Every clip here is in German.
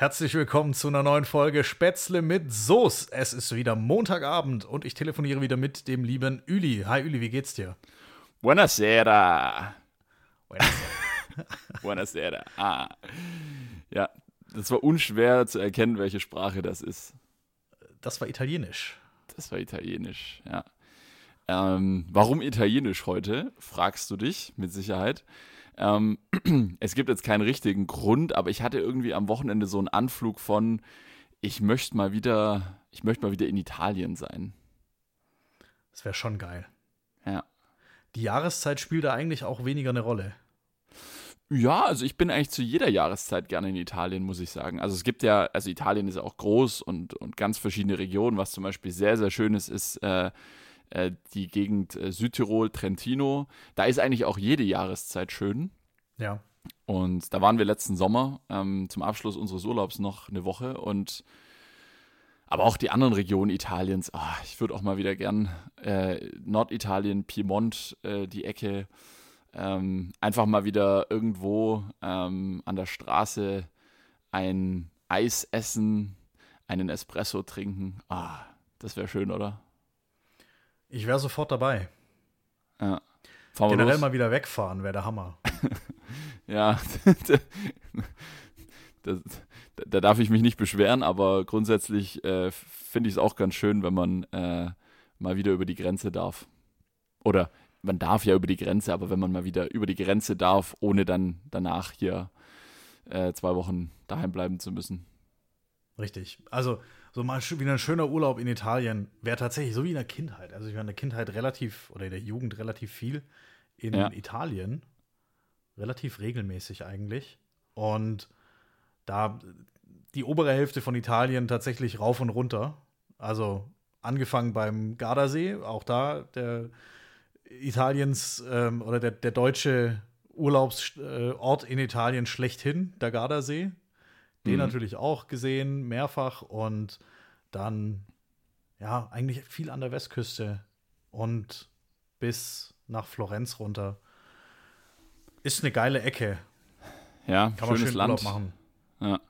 Herzlich willkommen zu einer neuen Folge Spätzle mit Soße. Es ist wieder Montagabend und ich telefoniere wieder mit dem lieben Üli. Hi Üli, wie geht's dir? Buonasera. Buonasera. Ah. Ja, das war unschwer zu erkennen, welche Sprache das ist. Das war Italienisch. Das war Italienisch, ja. Ähm, warum Italienisch heute, fragst du dich mit Sicherheit. Ähm, es gibt jetzt keinen richtigen Grund, aber ich hatte irgendwie am Wochenende so einen Anflug von, ich möchte mal wieder, ich möchte mal wieder in Italien sein. Das wäre schon geil. Ja. Die Jahreszeit spielt da eigentlich auch weniger eine Rolle. Ja, also ich bin eigentlich zu jeder Jahreszeit gerne in Italien, muss ich sagen. Also es gibt ja, also Italien ist auch groß und, und ganz verschiedene Regionen. Was zum Beispiel sehr, sehr schön ist, ist äh, äh, die Gegend äh, Südtirol, Trentino. Da ist eigentlich auch jede Jahreszeit schön. Ja. Und da waren wir letzten Sommer ähm, zum Abschluss unseres Urlaubs noch eine Woche und aber auch die anderen Regionen Italiens. Oh, ich würde auch mal wieder gern äh, Norditalien, Piemont, äh, die Ecke, ähm, einfach mal wieder irgendwo ähm, an der Straße ein Eis essen, einen Espresso trinken. Ah, das wäre schön, oder? Ich wäre sofort dabei. Ja. Generell los. mal wieder wegfahren wäre der Hammer. ja, da, da, darf ich mich nicht beschweren, aber grundsätzlich äh, finde ich es auch ganz schön, wenn man äh, mal wieder über die Grenze darf. Oder man darf ja über die Grenze, aber wenn man mal wieder über die Grenze darf, ohne dann danach hier äh, zwei Wochen daheim bleiben zu müssen. Richtig. Also so mal wieder ein schöner Urlaub in Italien wäre tatsächlich so wie in der Kindheit. Also ich war in der Kindheit relativ oder in der Jugend relativ viel in ja. Italien. Relativ regelmäßig eigentlich. Und da die obere Hälfte von Italien tatsächlich rauf und runter. Also angefangen beim Gardasee, auch da der Italiens ähm, oder der, der deutsche Urlaubsort in Italien schlechthin, der Gardasee. Den mhm. natürlich auch gesehen, mehrfach und dann, ja, eigentlich viel an der Westküste und bis nach Florenz runter. Ist eine geile Ecke. Ja, kann man schön Land. Ja.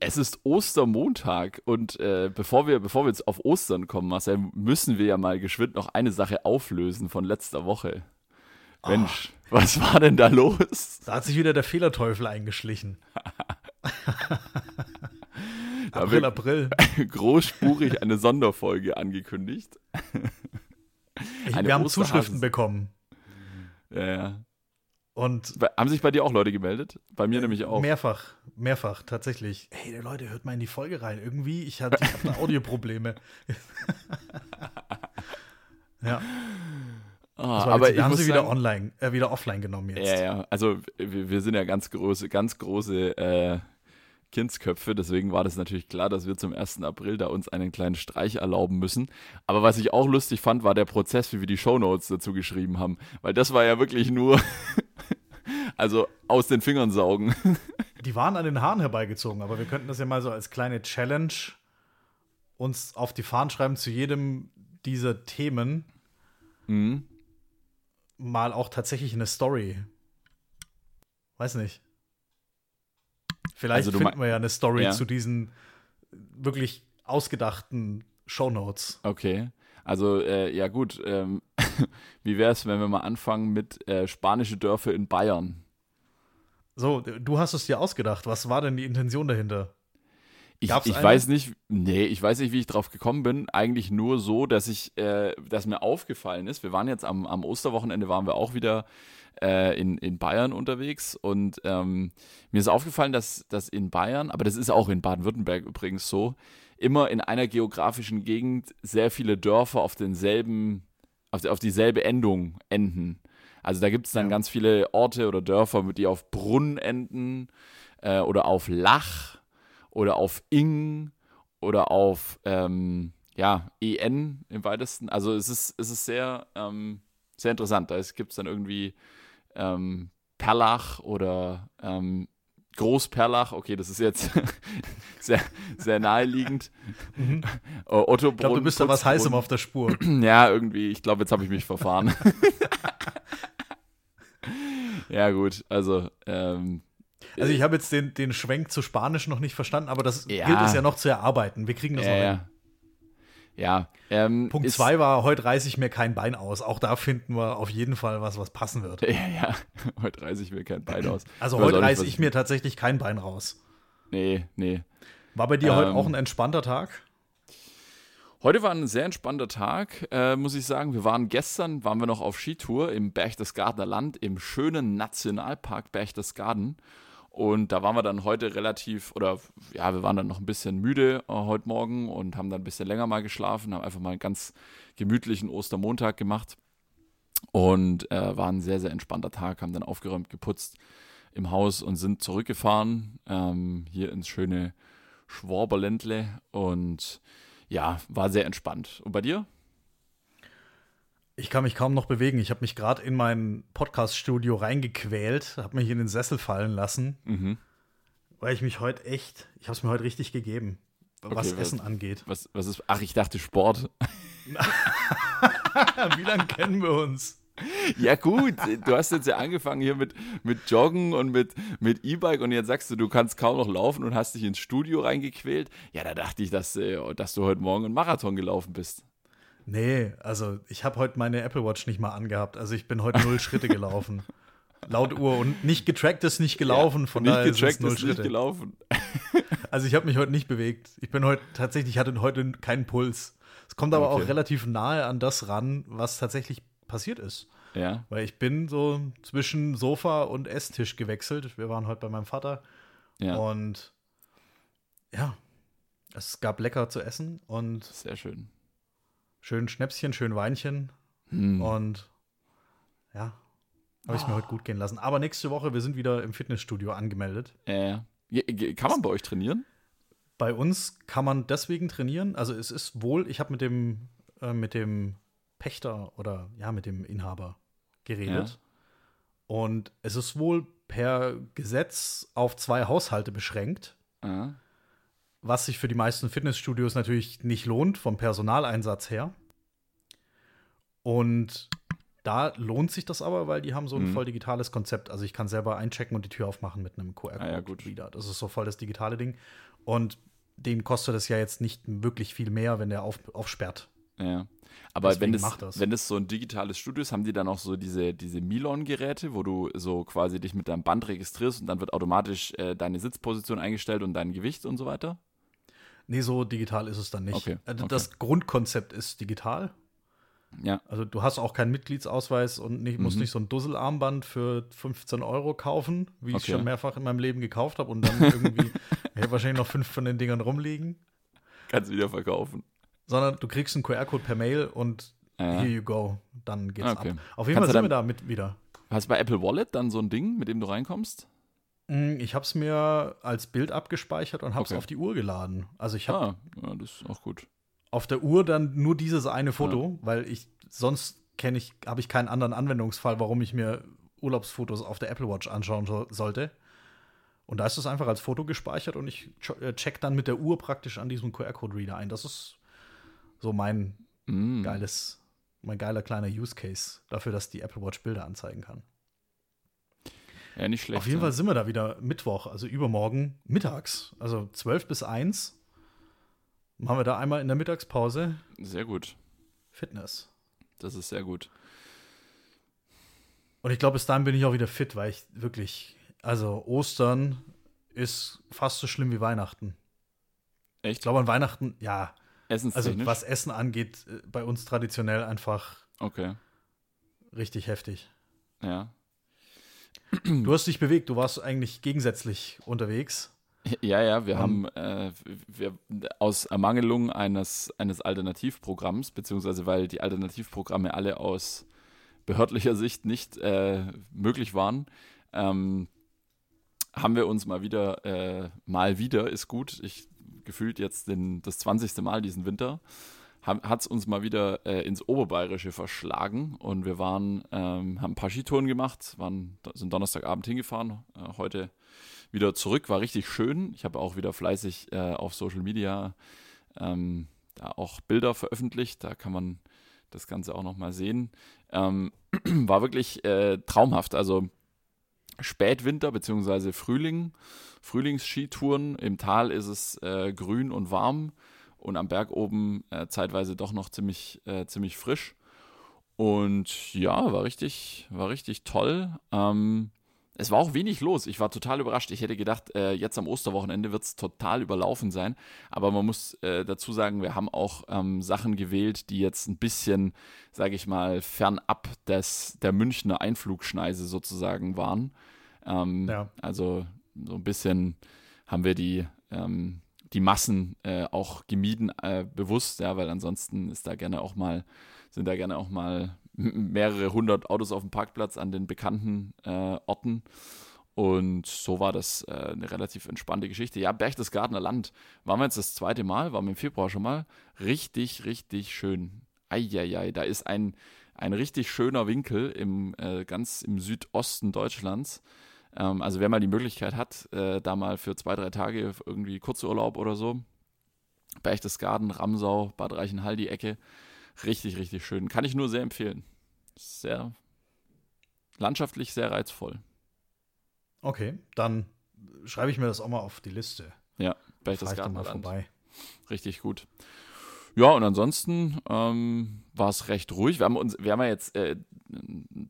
Es ist Ostermontag und äh, bevor, wir, bevor wir jetzt auf Ostern kommen, Marcel, müssen wir ja mal geschwind noch eine Sache auflösen von letzter Woche. Mensch, oh. was war denn da los? Da hat sich wieder der Fehlerteufel eingeschlichen. April, April. Großspurig eine Sonderfolge angekündigt. Ich, wir haben Zuschriften bekommen. Ja, ja. Und haben sich bei dir auch Leute gemeldet? Bei mir äh, nämlich auch. Mehrfach, mehrfach, tatsächlich. Hey, Leute, hört mal in die Folge rein. Irgendwie, ich habe ich hab Audioprobleme. ja. Ah, aber wir haben sie wieder online, äh, wieder offline genommen jetzt. Ja, ja. Also wir, wir sind ja ganz große, ganz große äh, Kindsköpfe, deswegen war das natürlich klar, dass wir zum 1. April da uns einen kleinen Streich erlauben müssen. Aber was ich auch lustig fand, war der Prozess, wie wir die Shownotes dazu geschrieben haben. Weil das war ja wirklich nur, also aus den Fingern saugen. Die waren an den Haaren herbeigezogen, aber wir könnten das ja mal so als kleine Challenge uns auf die Fahnen schreiben zu jedem dieser Themen. Mhm mal auch tatsächlich eine Story. Weiß nicht. Vielleicht also finden wir ja eine Story ja. zu diesen wirklich ausgedachten Shownotes. Okay. Also, äh, ja, gut. Ähm, wie wäre es, wenn wir mal anfangen mit äh, spanische Dörfer in Bayern? So, du hast es dir ausgedacht. Was war denn die Intention dahinter? Ich, ich weiß nicht, nee, ich weiß nicht, wie ich drauf gekommen bin. Eigentlich nur so, dass ich, äh, dass mir aufgefallen ist. Wir waren jetzt am, am Osterwochenende, waren wir auch wieder äh, in, in Bayern unterwegs und ähm, mir ist aufgefallen, dass, dass in Bayern, aber das ist auch in Baden-Württemberg übrigens so, immer in einer geografischen Gegend sehr viele Dörfer auf denselben, auf, auf dieselbe Endung enden. Also da gibt es dann ja. ganz viele Orte oder Dörfer, die auf Brunn enden äh, oder auf Lach oder auf ing oder auf ähm, ja, en im weitesten. Also es ist, es ist sehr, ähm, sehr interessant. Da gibt es dann irgendwie ähm, Perlach oder ähm, Großperlach, okay, das ist jetzt sehr, sehr naheliegend. Mhm. Otto ich glaube, du bist da was Heißem auf der Spur. ja, irgendwie, ich glaube, jetzt habe ich mich verfahren. ja, gut, also ähm, Also ich habe jetzt den, den Schwenk zu Spanisch noch nicht verstanden, aber das ja. gilt es ja noch zu erarbeiten. Wir kriegen das ja, noch hin. Ja. Ähm, Punkt zwei war, heute reiße ich mir kein Bein aus. Auch da finden wir auf jeden Fall was, was passen wird. Ja, ja. Heute reiße ich mir kein Bein aus. Also heute reiße ich mir tatsächlich kein Bein raus. Nee, nee. War bei dir ähm, heute auch ein entspannter Tag? Heute war ein sehr entspannter Tag, äh, muss ich sagen. Wir waren gestern, waren wir noch auf Skitour im Berchtesgadener Land, im schönen Nationalpark Berchtesgaden. Und da waren wir dann heute relativ, oder ja, wir waren dann noch ein bisschen müde äh, heute Morgen und haben dann ein bisschen länger mal geschlafen, haben einfach mal einen ganz gemütlichen Ostermontag gemacht. Und äh, war ein sehr, sehr entspannter Tag, haben dann aufgeräumt, geputzt im Haus und sind zurückgefahren, ähm, hier ins schöne Schwaberländle und ja, war sehr entspannt. Und bei dir? Ich kann mich kaum noch bewegen. Ich habe mich gerade in mein Podcast-Studio reingequält, habe mich in den Sessel fallen lassen, mhm. weil ich mich heute echt, ich habe es mir heute richtig gegeben, okay, was, was Essen angeht. Was, was ist, ach, ich dachte Sport. Wie lange kennen wir uns? Ja, gut, du hast jetzt ja angefangen hier mit, mit Joggen und mit, mit E-Bike und jetzt sagst du, du kannst kaum noch laufen und hast dich ins Studio reingequält. Ja, da dachte ich, dass, äh, dass du heute Morgen einen Marathon gelaufen bist. Nee, also ich habe heute meine Apple Watch nicht mal angehabt. Also ich bin heute null Schritte gelaufen. Laut Uhr und nicht getrackt ist nicht gelaufen, ja, von nicht daher getrackt ist, null ist Schritte. nicht gelaufen. also ich habe mich heute nicht bewegt. Ich bin heute tatsächlich hatte heute keinen Puls. Es kommt aber okay. auch relativ nahe an das ran, was tatsächlich passiert ist. Ja. Weil ich bin so zwischen Sofa und Esstisch gewechselt. Wir waren heute bei meinem Vater. Ja. Und ja, es gab lecker zu essen und sehr schön schön Schnäpschen, schön Weinchen. Hm. Und ja, habe ich oh. mir heute gut gehen lassen. Aber nächste Woche, wir sind wieder im Fitnessstudio angemeldet. Äh, kann man bei euch trainieren? Bei uns kann man deswegen trainieren. Also es ist wohl, ich habe mit dem, äh, mit dem Pächter oder ja, mit dem Inhaber geredet. Ja. Und es ist wohl per Gesetz auf zwei Haushalte beschränkt. Ja was sich für die meisten Fitnessstudios natürlich nicht lohnt vom Personaleinsatz her. Und da lohnt sich das aber, weil die haben so ein mhm. voll digitales Konzept. Also ich kann selber einchecken und die Tür aufmachen mit einem QR-Code-Reader. Ah, ja, das ist so voll das digitale Ding. Und den kostet es ja jetzt nicht wirklich viel mehr, wenn der auf, aufsperrt. Ja. Aber Deswegen wenn es, das. wenn es so ein digitales Studio ist, haben die dann auch so diese, diese Milon-Geräte, wo du so quasi dich mit deinem Band registrierst und dann wird automatisch äh, deine Sitzposition eingestellt und dein Gewicht und so weiter? Nee, so digital ist es dann nicht. Okay, also das okay. Grundkonzept ist digital. Ja. Also du hast auch keinen Mitgliedsausweis und nicht, musst mhm. nicht so ein Dusselarmband für 15 Euro kaufen, wie okay. ich schon mehrfach in meinem Leben gekauft habe und dann irgendwie, ich habe wahrscheinlich noch fünf von den Dingern rumliegen. Kannst wieder verkaufen. Sondern du kriegst einen QR-Code per Mail und ja. here you go. Dann geht's okay. ab. Auf jeden Kannst Fall sind wir da mit wieder. Hast du bei Apple Wallet dann so ein Ding, mit dem du reinkommst? Mm, ich habe es mir als Bild abgespeichert und habe es okay. auf die Uhr geladen. Also ich habe ah, ja, das ist auch gut. Auf der Uhr dann nur dieses eine Foto, ja. weil ich sonst kenne ich habe ich keinen anderen Anwendungsfall, warum ich mir Urlaubsfotos auf der Apple Watch anschauen so, sollte. Und da ist es einfach als Foto gespeichert und ich äh, check dann mit der Uhr praktisch an diesem QR-Code-Reader ein. Das ist so mein mm. geiles, mein geiler kleiner Use Case dafür, dass die Apple Watch Bilder anzeigen kann. Ja, nicht schlecht. Auf jeden ja. Fall sind wir da wieder Mittwoch, also übermorgen mittags. Also 12 bis 1 machen wir da einmal in der Mittagspause. Sehr gut. Fitness. Das ist sehr gut. Und ich glaube, bis dahin bin ich auch wieder fit, weil ich wirklich, also Ostern ist fast so schlimm wie Weihnachten. Echt? Ich glaube, an Weihnachten, ja. Also was Essen angeht, äh, bei uns traditionell einfach okay. richtig heftig. Ja. Du hast dich bewegt, du warst eigentlich gegensätzlich unterwegs. Ja, ja, wir um, haben äh, wir, aus Ermangelung eines, eines Alternativprogramms, beziehungsweise weil die Alternativprogramme alle aus behördlicher Sicht nicht äh, möglich waren, ähm, haben wir uns mal wieder, äh, mal wieder, ist gut, ich gefühlt jetzt den, das 20. Mal diesen Winter, hat es uns mal wieder äh, ins Oberbayerische verschlagen und wir waren, ähm, haben ein paar Skitouren gemacht, waren, sind Donnerstagabend hingefahren, äh, heute wieder zurück, war richtig schön. Ich habe auch wieder fleißig äh, auf Social Media ähm, da auch Bilder veröffentlicht, da kann man das Ganze auch nochmal sehen. Ähm, war wirklich äh, traumhaft, also Spätwinter bzw. Frühling, Frühlingsskitouren. Im Tal ist es äh, grün und warm und am Berg oben äh, zeitweise doch noch ziemlich, äh, ziemlich frisch. Und ja, war richtig, war richtig toll. Ähm, es war auch wenig los. Ich war total überrascht. Ich hätte gedacht, äh, jetzt am Osterwochenende wird es total überlaufen sein. Aber man muss äh, dazu sagen, wir haben auch ähm, Sachen gewählt, die jetzt ein bisschen, sage ich mal, fernab des, der Münchner Einflugschneise sozusagen waren. Ähm, ja. Also so ein bisschen haben wir die, ähm, die Massen äh, auch gemieden, äh, bewusst, ja, weil ansonsten ist da gerne auch mal, sind da gerne auch mal mehrere hundert Autos auf dem Parkplatz an den bekannten äh, Orten. Und so war das äh, eine relativ entspannte Geschichte. Ja, Berchtesgadener Land waren wir jetzt das zweite Mal, waren wir im Februar schon mal. Richtig, richtig schön. Eieiei, da ist ein, ein richtig schöner Winkel im, äh, ganz im Südosten Deutschlands. Ähm, also wer mal die Möglichkeit hat, äh, da mal für zwei, drei Tage irgendwie Kurzurlaub oder so, Berchtesgaden, Ramsau, Bad Reichenhall, die Ecke, Richtig, richtig schön. Kann ich nur sehr empfehlen. Sehr landschaftlich sehr reizvoll. Okay, dann schreibe ich mir das auch mal auf die Liste. Ja, Berchtesgaden mal vorbei. Richtig gut. Ja, und ansonsten ähm, war es recht ruhig. Wir haben uns, wir haben ja jetzt äh,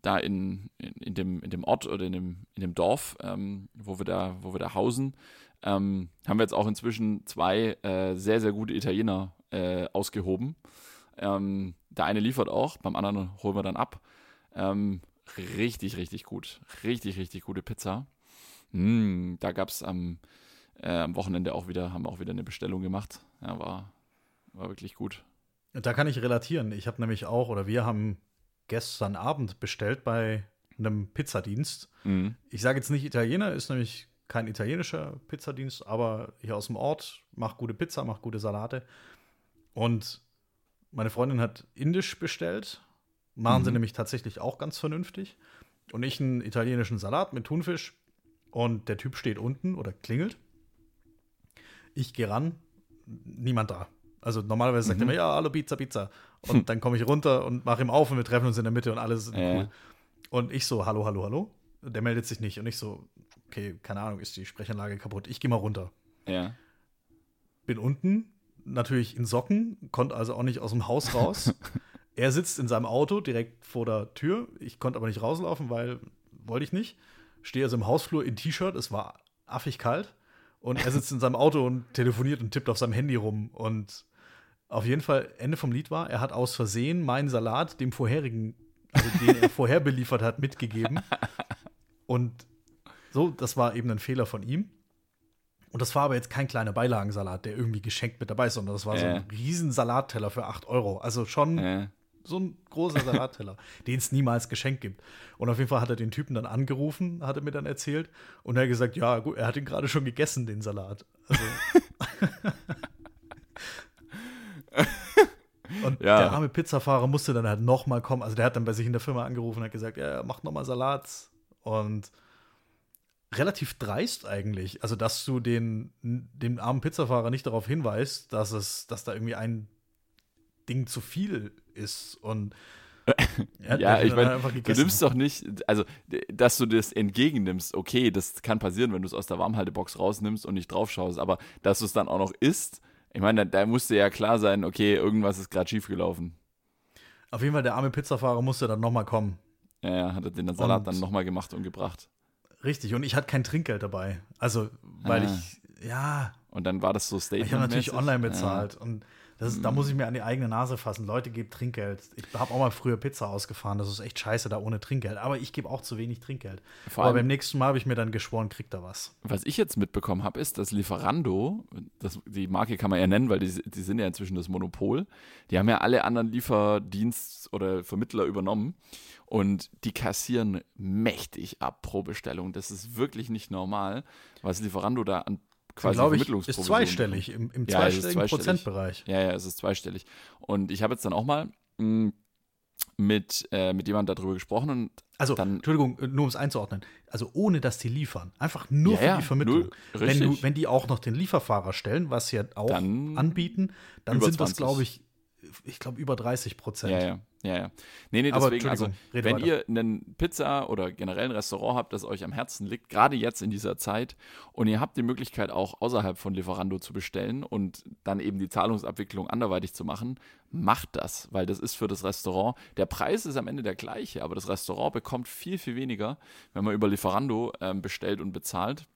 da in, in, in, dem, in dem Ort oder in dem, in dem Dorf, ähm, wo wir da, wo wir da hausen, ähm, haben wir jetzt auch inzwischen zwei äh, sehr, sehr gute Italiener äh, ausgehoben. Ähm, der eine liefert auch, beim anderen holen wir dann ab. Ähm, richtig, richtig gut. Richtig, richtig gute Pizza. Mm, da gab es am, äh, am Wochenende auch wieder, haben auch wieder eine Bestellung gemacht. Ja, war, war wirklich gut. Da kann ich relatieren. Ich habe nämlich auch, oder wir haben gestern Abend bestellt bei einem Pizzadienst. Mhm. Ich sage jetzt nicht Italiener, ist nämlich kein italienischer Pizzadienst, aber hier aus dem Ort, macht gute Pizza, macht gute Salate. Und meine Freundin hat indisch bestellt. Machen mhm. sie nämlich tatsächlich auch ganz vernünftig. Und ich einen italienischen Salat mit Thunfisch. Und der Typ steht unten oder klingelt. Ich gehe ran, niemand da. Also normalerweise sagt mhm. er mir, ja, hallo, Pizza, Pizza. Und dann komme ich runter und mache ihm auf und wir treffen uns in der Mitte und alles ist ja. cool. Und ich so, hallo, hallo, hallo. Der meldet sich nicht. Und ich so, okay, keine Ahnung, ist die Sprechanlage kaputt. Ich gehe mal runter. Ja. Bin unten, natürlich in Socken, konnte also auch nicht aus dem Haus raus. er sitzt in seinem Auto direkt vor der Tür. Ich konnte aber nicht rauslaufen, weil wollte ich nicht. Stehe also im Hausflur in T-Shirt. Es war affig kalt. Und er sitzt in seinem Auto und telefoniert und tippt auf seinem Handy rum. Und auf jeden Fall, Ende vom Lied war, er hat aus Versehen meinen Salat dem vorherigen, also den er vorher beliefert hat, mitgegeben. Und so, das war eben ein Fehler von ihm. Und das war aber jetzt kein kleiner Beilagensalat, der irgendwie geschenkt mit dabei ist, sondern das war äh. so ein riesen Salatteller für 8 Euro. Also schon äh. so ein großer Salatteller, den es niemals geschenkt gibt. Und auf jeden Fall hat er den Typen dann angerufen, hat er mir dann erzählt. Und er hat gesagt, ja, gut, er hat ihn gerade schon gegessen, den Salat. Also. Und ja. der arme Pizzafahrer musste dann halt noch mal kommen. Also der hat dann bei sich in der Firma angerufen und hat gesagt, ja, macht noch mal Salat. Und relativ dreist eigentlich. Also, dass du den, den armen Pizzafahrer nicht darauf hinweist, dass es, dass da irgendwie ein Ding zu viel ist. Und ja, ich meine, du nimmst doch nicht, also, dass du das entgegennimmst, okay, das kann passieren, wenn du es aus der Warmhaltebox rausnimmst und nicht drauf schaust, aber dass du es dann auch noch isst, ich meine, da, da musste ja klar sein, okay, irgendwas ist gerade schiefgelaufen. Auf jeden Fall, der arme Pizzafahrer musste dann nochmal kommen. Ja, ja, hat er den Salat und dann nochmal gemacht und gebracht. Richtig, und ich hatte kein Trinkgeld dabei. Also, weil ah. ich, ja. Und dann war das so Statement. Ich habe natürlich online bezahlt. Ja. Und das, da muss ich mir an die eigene Nase fassen. Leute, gebt Trinkgeld. Ich habe auch mal früher Pizza ausgefahren. Das ist echt scheiße da ohne Trinkgeld. Aber ich gebe auch zu wenig Trinkgeld. Vor Aber beim nächsten Mal habe ich mir dann geschworen, kriegt er was. Was ich jetzt mitbekommen habe, ist, dass Lieferando, das, die Marke kann man ja nennen, weil die, die sind ja inzwischen das Monopol. Die haben ja alle anderen Lieferdienst- oder Vermittler übernommen. Und die kassieren mächtig ab pro Bestellung. Das ist wirklich nicht normal, was Lieferando da an quasi glaube ich, ist zweistellig, im, im ja, zweistelligen zweistellig. Prozentbereich. Ja, ja, es ist zweistellig. Und ich habe jetzt dann auch mal mh, hm, mit, äh, mit jemandem darüber gesprochen und also, dann, Entschuldigung, nur um es einzuordnen. Also ohne dass die liefern. Einfach nur ja, für die Vermittlung. Nur, wenn, du, wenn die auch noch den Lieferfahrer stellen, was sie ja auch dann anbieten, dann sind das, glaube ich, ich glaube, über 30 Prozent. Ja, ja. Ja, ja. Nee, nee, deswegen, also, wenn weiter. ihr einen Pizza oder generell ein Restaurant habt, das euch am Herzen liegt, gerade jetzt in dieser Zeit, und ihr habt die Möglichkeit auch außerhalb von Lieferando zu bestellen und dann eben die Zahlungsabwicklung anderweitig zu machen, macht das, weil das ist für das Restaurant, der Preis ist am Ende der gleiche, aber das Restaurant bekommt viel, viel weniger, wenn man über Lieferando ähm, bestellt und bezahlt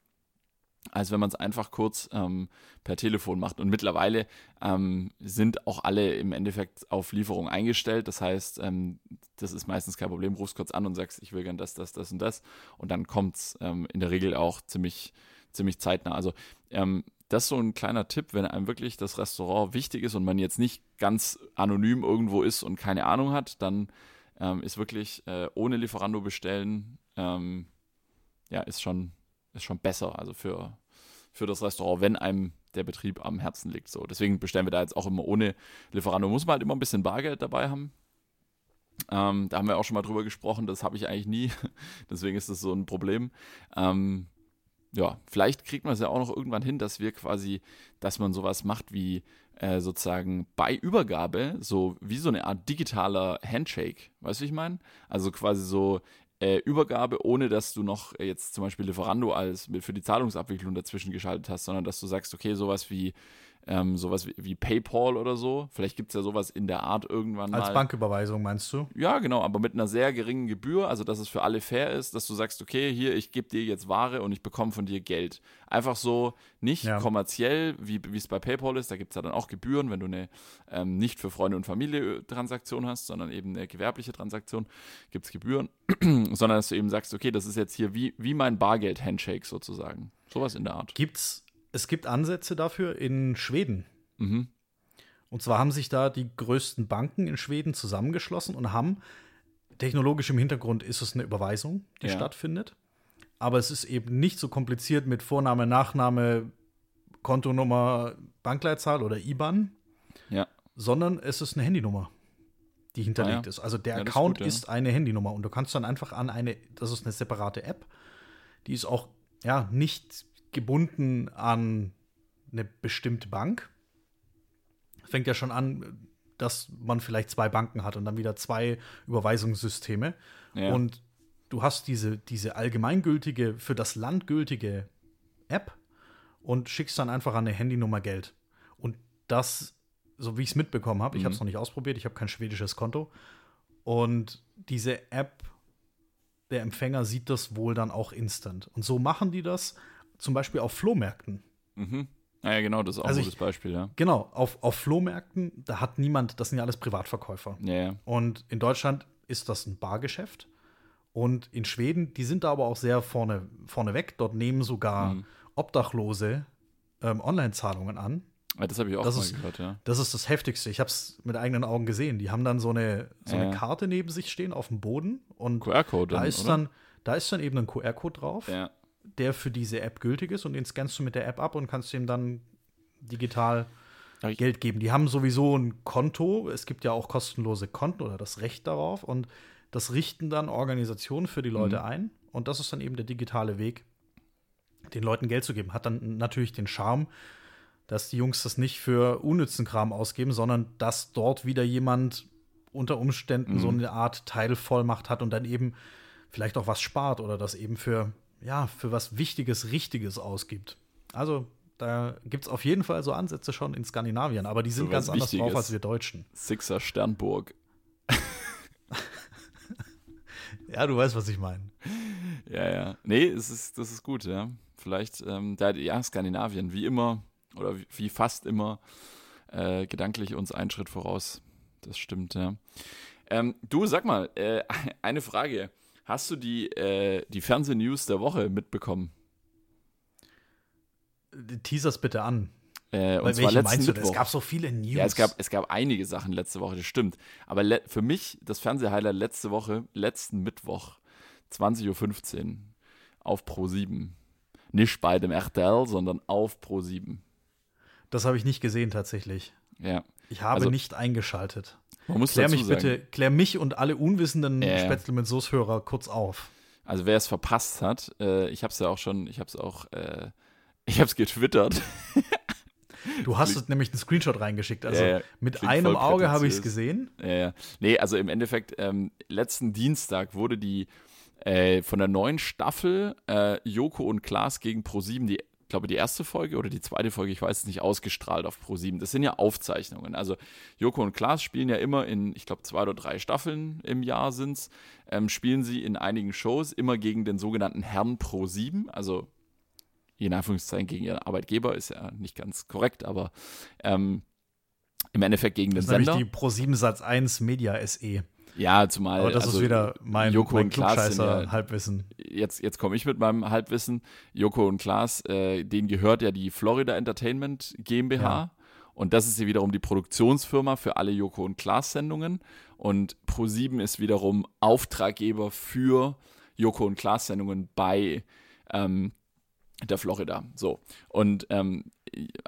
als wenn man es einfach kurz ähm, per Telefon macht. Und mittlerweile ähm, sind auch alle im Endeffekt auf Lieferung eingestellt. Das heißt, ähm, das ist meistens kein Problem. Rufst kurz an und sagst, ich will gern das, das, das und das. Und dann kommt es ähm, in der Regel auch ziemlich, ziemlich zeitnah. Also ähm, das ist so ein kleiner Tipp, wenn einem wirklich das Restaurant wichtig ist und man jetzt nicht ganz anonym irgendwo ist und keine Ahnung hat, dann ähm, ist wirklich äh, ohne Lieferando bestellen, ja, ist schon ist schon besser, also für, für das Restaurant, wenn einem der Betrieb am Herzen liegt. So, deswegen bestellen wir da jetzt auch immer ohne Lieferando. Muss man halt immer ein bisschen Bargeld dabei haben. Ähm, da haben wir auch schon mal drüber gesprochen, das habe ich eigentlich nie. deswegen ist das so ein Problem. Ähm, ja, vielleicht kriegt man es ja auch noch irgendwann hin, dass wir quasi, dass man sowas macht wie äh, sozusagen bei Übergabe, so wie so eine Art digitaler Handshake. Weißt du, wie ich meine? Also quasi so, äh, Übergabe, ohne dass du noch äh, jetzt zum Beispiel Lieferando als für die Zahlungsabwicklung dazwischen geschaltet hast, sondern dass du sagst, okay, sowas wie ähm, sowas wie, wie, PayPal oder so. Vielleicht gibt es ja sowas in der Art irgendwann Als mal. Banküberweisung meinst du? Ja, genau, aber mit einer sehr geringen Gebühr, also dass es für alle fair ist, dass du sagst, okay, hier, ich gebe dir jetzt Ware und ich bekomme von dir Geld. Einfach so nicht ja. kommerziell, wie es bei PayPal ist. Da gibt es ja dann auch Gebühren, wenn du eine ähm, nicht für Freunde und Familie äh, Transaktion hast, sondern eben eine gewerbliche Transaktion, gibt es Gebühren, sondern dass du eben sagst, okay, das ist jetzt hier wie, wie mein Bargeld-Handshake sozusagen. Sowas in der Art. Gibt's es gibt Ansätze dafür in Schweden. Mhm. Und zwar haben sich da die größten Banken in Schweden zusammengeschlossen und haben, technologisch im Hintergrund ist es eine Überweisung, die ja. stattfindet. Aber es ist eben nicht so kompliziert mit Vorname, Nachname, Kontonummer, Bankleitzahl oder IBAN, ja. sondern es ist eine Handynummer, die hinterlegt ah, ja. ist. Also der Account ist, gut, ist, eine Handynummer und du kannst dann einfach an eine, das ist eine separate App, die ist auch ja nicht gebunden an eine bestimmte Bank. Fängt ja schon an, dass man vielleicht zwei Banken hat und dann wieder zwei Überweisungssysteme. Ja. Und du hast diese, diese allgemeingültige, für das Land gültige App und schickst dann einfach an eine Handynummer Geld. Und das, so wie ich es mitbekommen habe, mhm. ich habe es noch nicht ausprobiert, ich habe kein schwedisches Konto. Und diese App, der Empfänger sieht das wohl dann auch instant. Und so machen die das zum Beispiel auf Flohmärkten. Mhm. Ja, genau, das ist auch also ein gutes ich, Beispiel, ja. Genau, auf, auf Flohmärkten, da hat niemand, das sind ja alles Privatverkäufer. Ja, ja. Und in Deutschland ist das ein Bargeschäft. Und in Schweden, die sind da aber auch sehr vorne, vorne weg. Dort nehmen sogar mhm. Obdachlose ähm, Online-Zahlungen an. Ja, das habe ich auch das mal ist, gehört, ja. Das ist das Heftigste. Ich habe es mit eigenen Augen gesehen. Die haben dann so eine, so ja. eine Karte neben sich stehen auf dem Boden. Und QR-Code da ist dann, da ist dann eben ein QR-Code drauf. Ja der für diese App gültig ist und den scannst du mit der App ab und kannst ihm dann digital Geld geben. Die haben sowieso ein Konto. Es gibt ja auch kostenlose Konten oder das Recht darauf und das richten dann Organisationen für die Leute mhm. ein und das ist dann eben der digitale Weg, den Leuten Geld zu geben. Hat dann natürlich den Charme, dass die Jungs das nicht für unnützen Kram ausgeben, sondern dass dort wieder jemand unter Umständen mhm. so eine Art Teilvollmacht hat und dann eben vielleicht auch was spart oder das eben für ja, für was Wichtiges, Richtiges ausgibt. Also da gibt es auf jeden Fall so Ansätze schon in Skandinavien, aber die sind ganz anders drauf als wir Deutschen. Sixer Sternburg. ja, du weißt, was ich meine. Ja, ja. Nee, es ist, das ist gut, ja. Vielleicht, ähm, da, ja, Skandinavien, wie immer, oder wie, wie fast immer, äh, gedanklich uns einen Schritt voraus. Das stimmt, ja. Ähm, du, sag mal, äh, eine Frage. Hast du die, äh, die Fernsehnews der Woche mitbekommen? Teasers bitte an. Äh, und zwar letzten Mittwoch. Es gab so viele News. Ja, es gab, es gab einige Sachen letzte Woche, das stimmt. Aber für mich das Fernsehhighlight letzte Woche, letzten Mittwoch, 20.15 Uhr auf Pro 7. Nicht bei dem RTL, sondern auf Pro 7. Das habe ich nicht gesehen tatsächlich. Ja. Ich habe also, nicht eingeschaltet. Man muss klär mich sagen. bitte, klär mich und alle unwissenden äh. Spätzle mit Soßhörer kurz auf. Also wer es verpasst hat, äh, ich habe es ja auch schon, ich habe es auch, äh, ich habe es getwittert. Du hast es nämlich einen Screenshot reingeschickt. Also ja, ja. mit einem Auge habe ich es gesehen. Ja, ja. Nee, also im Endeffekt, ähm, letzten Dienstag wurde die äh, von der neuen Staffel äh, Joko und Klaas gegen Pro7 die glaube die erste Folge oder die zweite Folge, ich weiß es nicht, ausgestrahlt auf Pro7. Das sind ja Aufzeichnungen. Also Joko und Klaas spielen ja immer in, ich glaube, zwei oder drei Staffeln im Jahr sind es, ähm, spielen sie in einigen Shows immer gegen den sogenannten Herrn Pro7, also in Anführungszeichen gegen ihren Arbeitgeber, ist ja nicht ganz korrekt, aber ähm, im Endeffekt gegen den das ist Sender. die Pro7 Satz 1 Media SE. Ja, zumal. Aber das also, ist wieder mein, Joko mein Klugscheißer ja, Halbwissen. Jetzt, jetzt komme ich mit meinem Halbwissen. Joko und Klaas, äh, denen gehört ja die Florida Entertainment GmbH. Ja. Und das ist ja wiederum die Produktionsfirma für alle Joko und Klaas Sendungen. Und Pro7 ist wiederum Auftraggeber für Joko und Klaas Sendungen bei ähm, der Florida. So. Und ähm,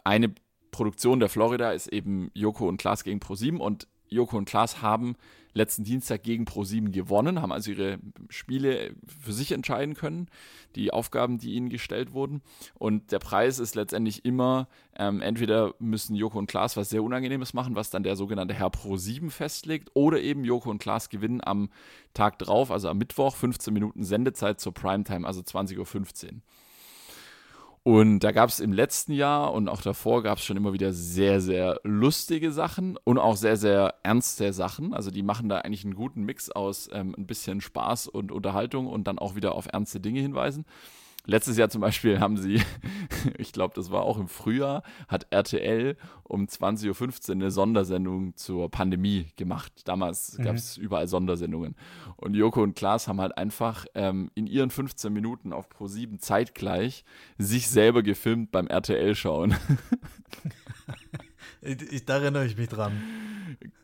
eine Produktion der Florida ist eben Joko und Klaas gegen Pro7 und Joko und Klaas haben letzten Dienstag gegen Pro7 gewonnen, haben also ihre Spiele für sich entscheiden können, die Aufgaben, die ihnen gestellt wurden. Und der Preis ist letztendlich immer, ähm, entweder müssen Joko und Klaas was sehr Unangenehmes machen, was dann der sogenannte Herr Pro7 festlegt, oder eben Joko und Klaas gewinnen am Tag drauf, also am Mittwoch, 15 Minuten Sendezeit zur Primetime, also 20.15 Uhr. Und da gab es im letzten Jahr und auch davor gab es schon immer wieder sehr, sehr lustige Sachen und auch sehr, sehr ernste Sachen. Also die machen da eigentlich einen guten Mix aus ähm, ein bisschen Spaß und Unterhaltung und dann auch wieder auf ernste Dinge hinweisen. Letztes Jahr zum Beispiel haben sie, ich glaube, das war auch im Frühjahr, hat RTL um 20.15 Uhr eine Sondersendung zur Pandemie gemacht. Damals mhm. gab es überall Sondersendungen. Und Joko und Klaas haben halt einfach ähm, in ihren 15 Minuten auf Pro7 zeitgleich sich selber gefilmt beim RTL schauen. ich, da erinnere ich mich dran.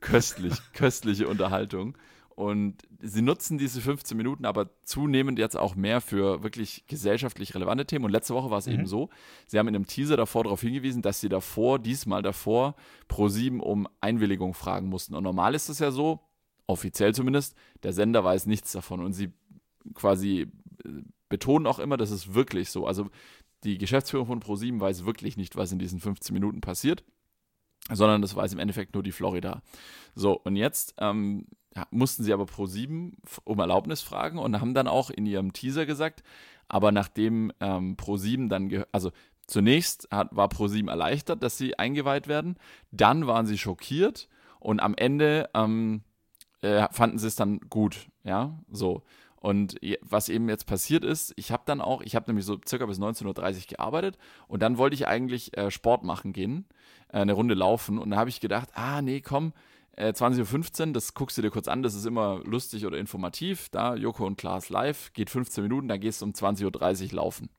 Köstlich, köstliche Unterhaltung. Und sie nutzen diese 15 Minuten aber zunehmend jetzt auch mehr für wirklich gesellschaftlich relevante Themen. Und letzte Woche war es mhm. eben so, sie haben in einem Teaser davor darauf hingewiesen, dass sie davor, diesmal davor, Pro7 um Einwilligung fragen mussten. Und normal ist es ja so, offiziell zumindest, der Sender weiß nichts davon. Und sie quasi äh, betonen auch immer, das ist wirklich so. Also die Geschäftsführung von Pro7 weiß wirklich nicht, was in diesen 15 Minuten passiert sondern das weiß im Endeffekt nur die Florida. So, und jetzt ähm, mussten sie aber Pro7 um Erlaubnis fragen und haben dann auch in ihrem Teaser gesagt, aber nachdem ähm, Pro7 dann, also zunächst hat, war Pro7 erleichtert, dass sie eingeweiht werden, dann waren sie schockiert und am Ende ähm, äh, fanden sie es dann gut, ja, so. Und was eben jetzt passiert ist, ich habe dann auch, ich habe nämlich so circa bis 19.30 Uhr gearbeitet und dann wollte ich eigentlich äh, Sport machen gehen, äh, eine Runde laufen und da habe ich gedacht, ah nee, komm, äh, 20.15 Uhr, das guckst du dir kurz an, das ist immer lustig oder informativ. Da, Joko und Klaas live, geht 15 Minuten, dann gehst du um 20.30 Uhr laufen.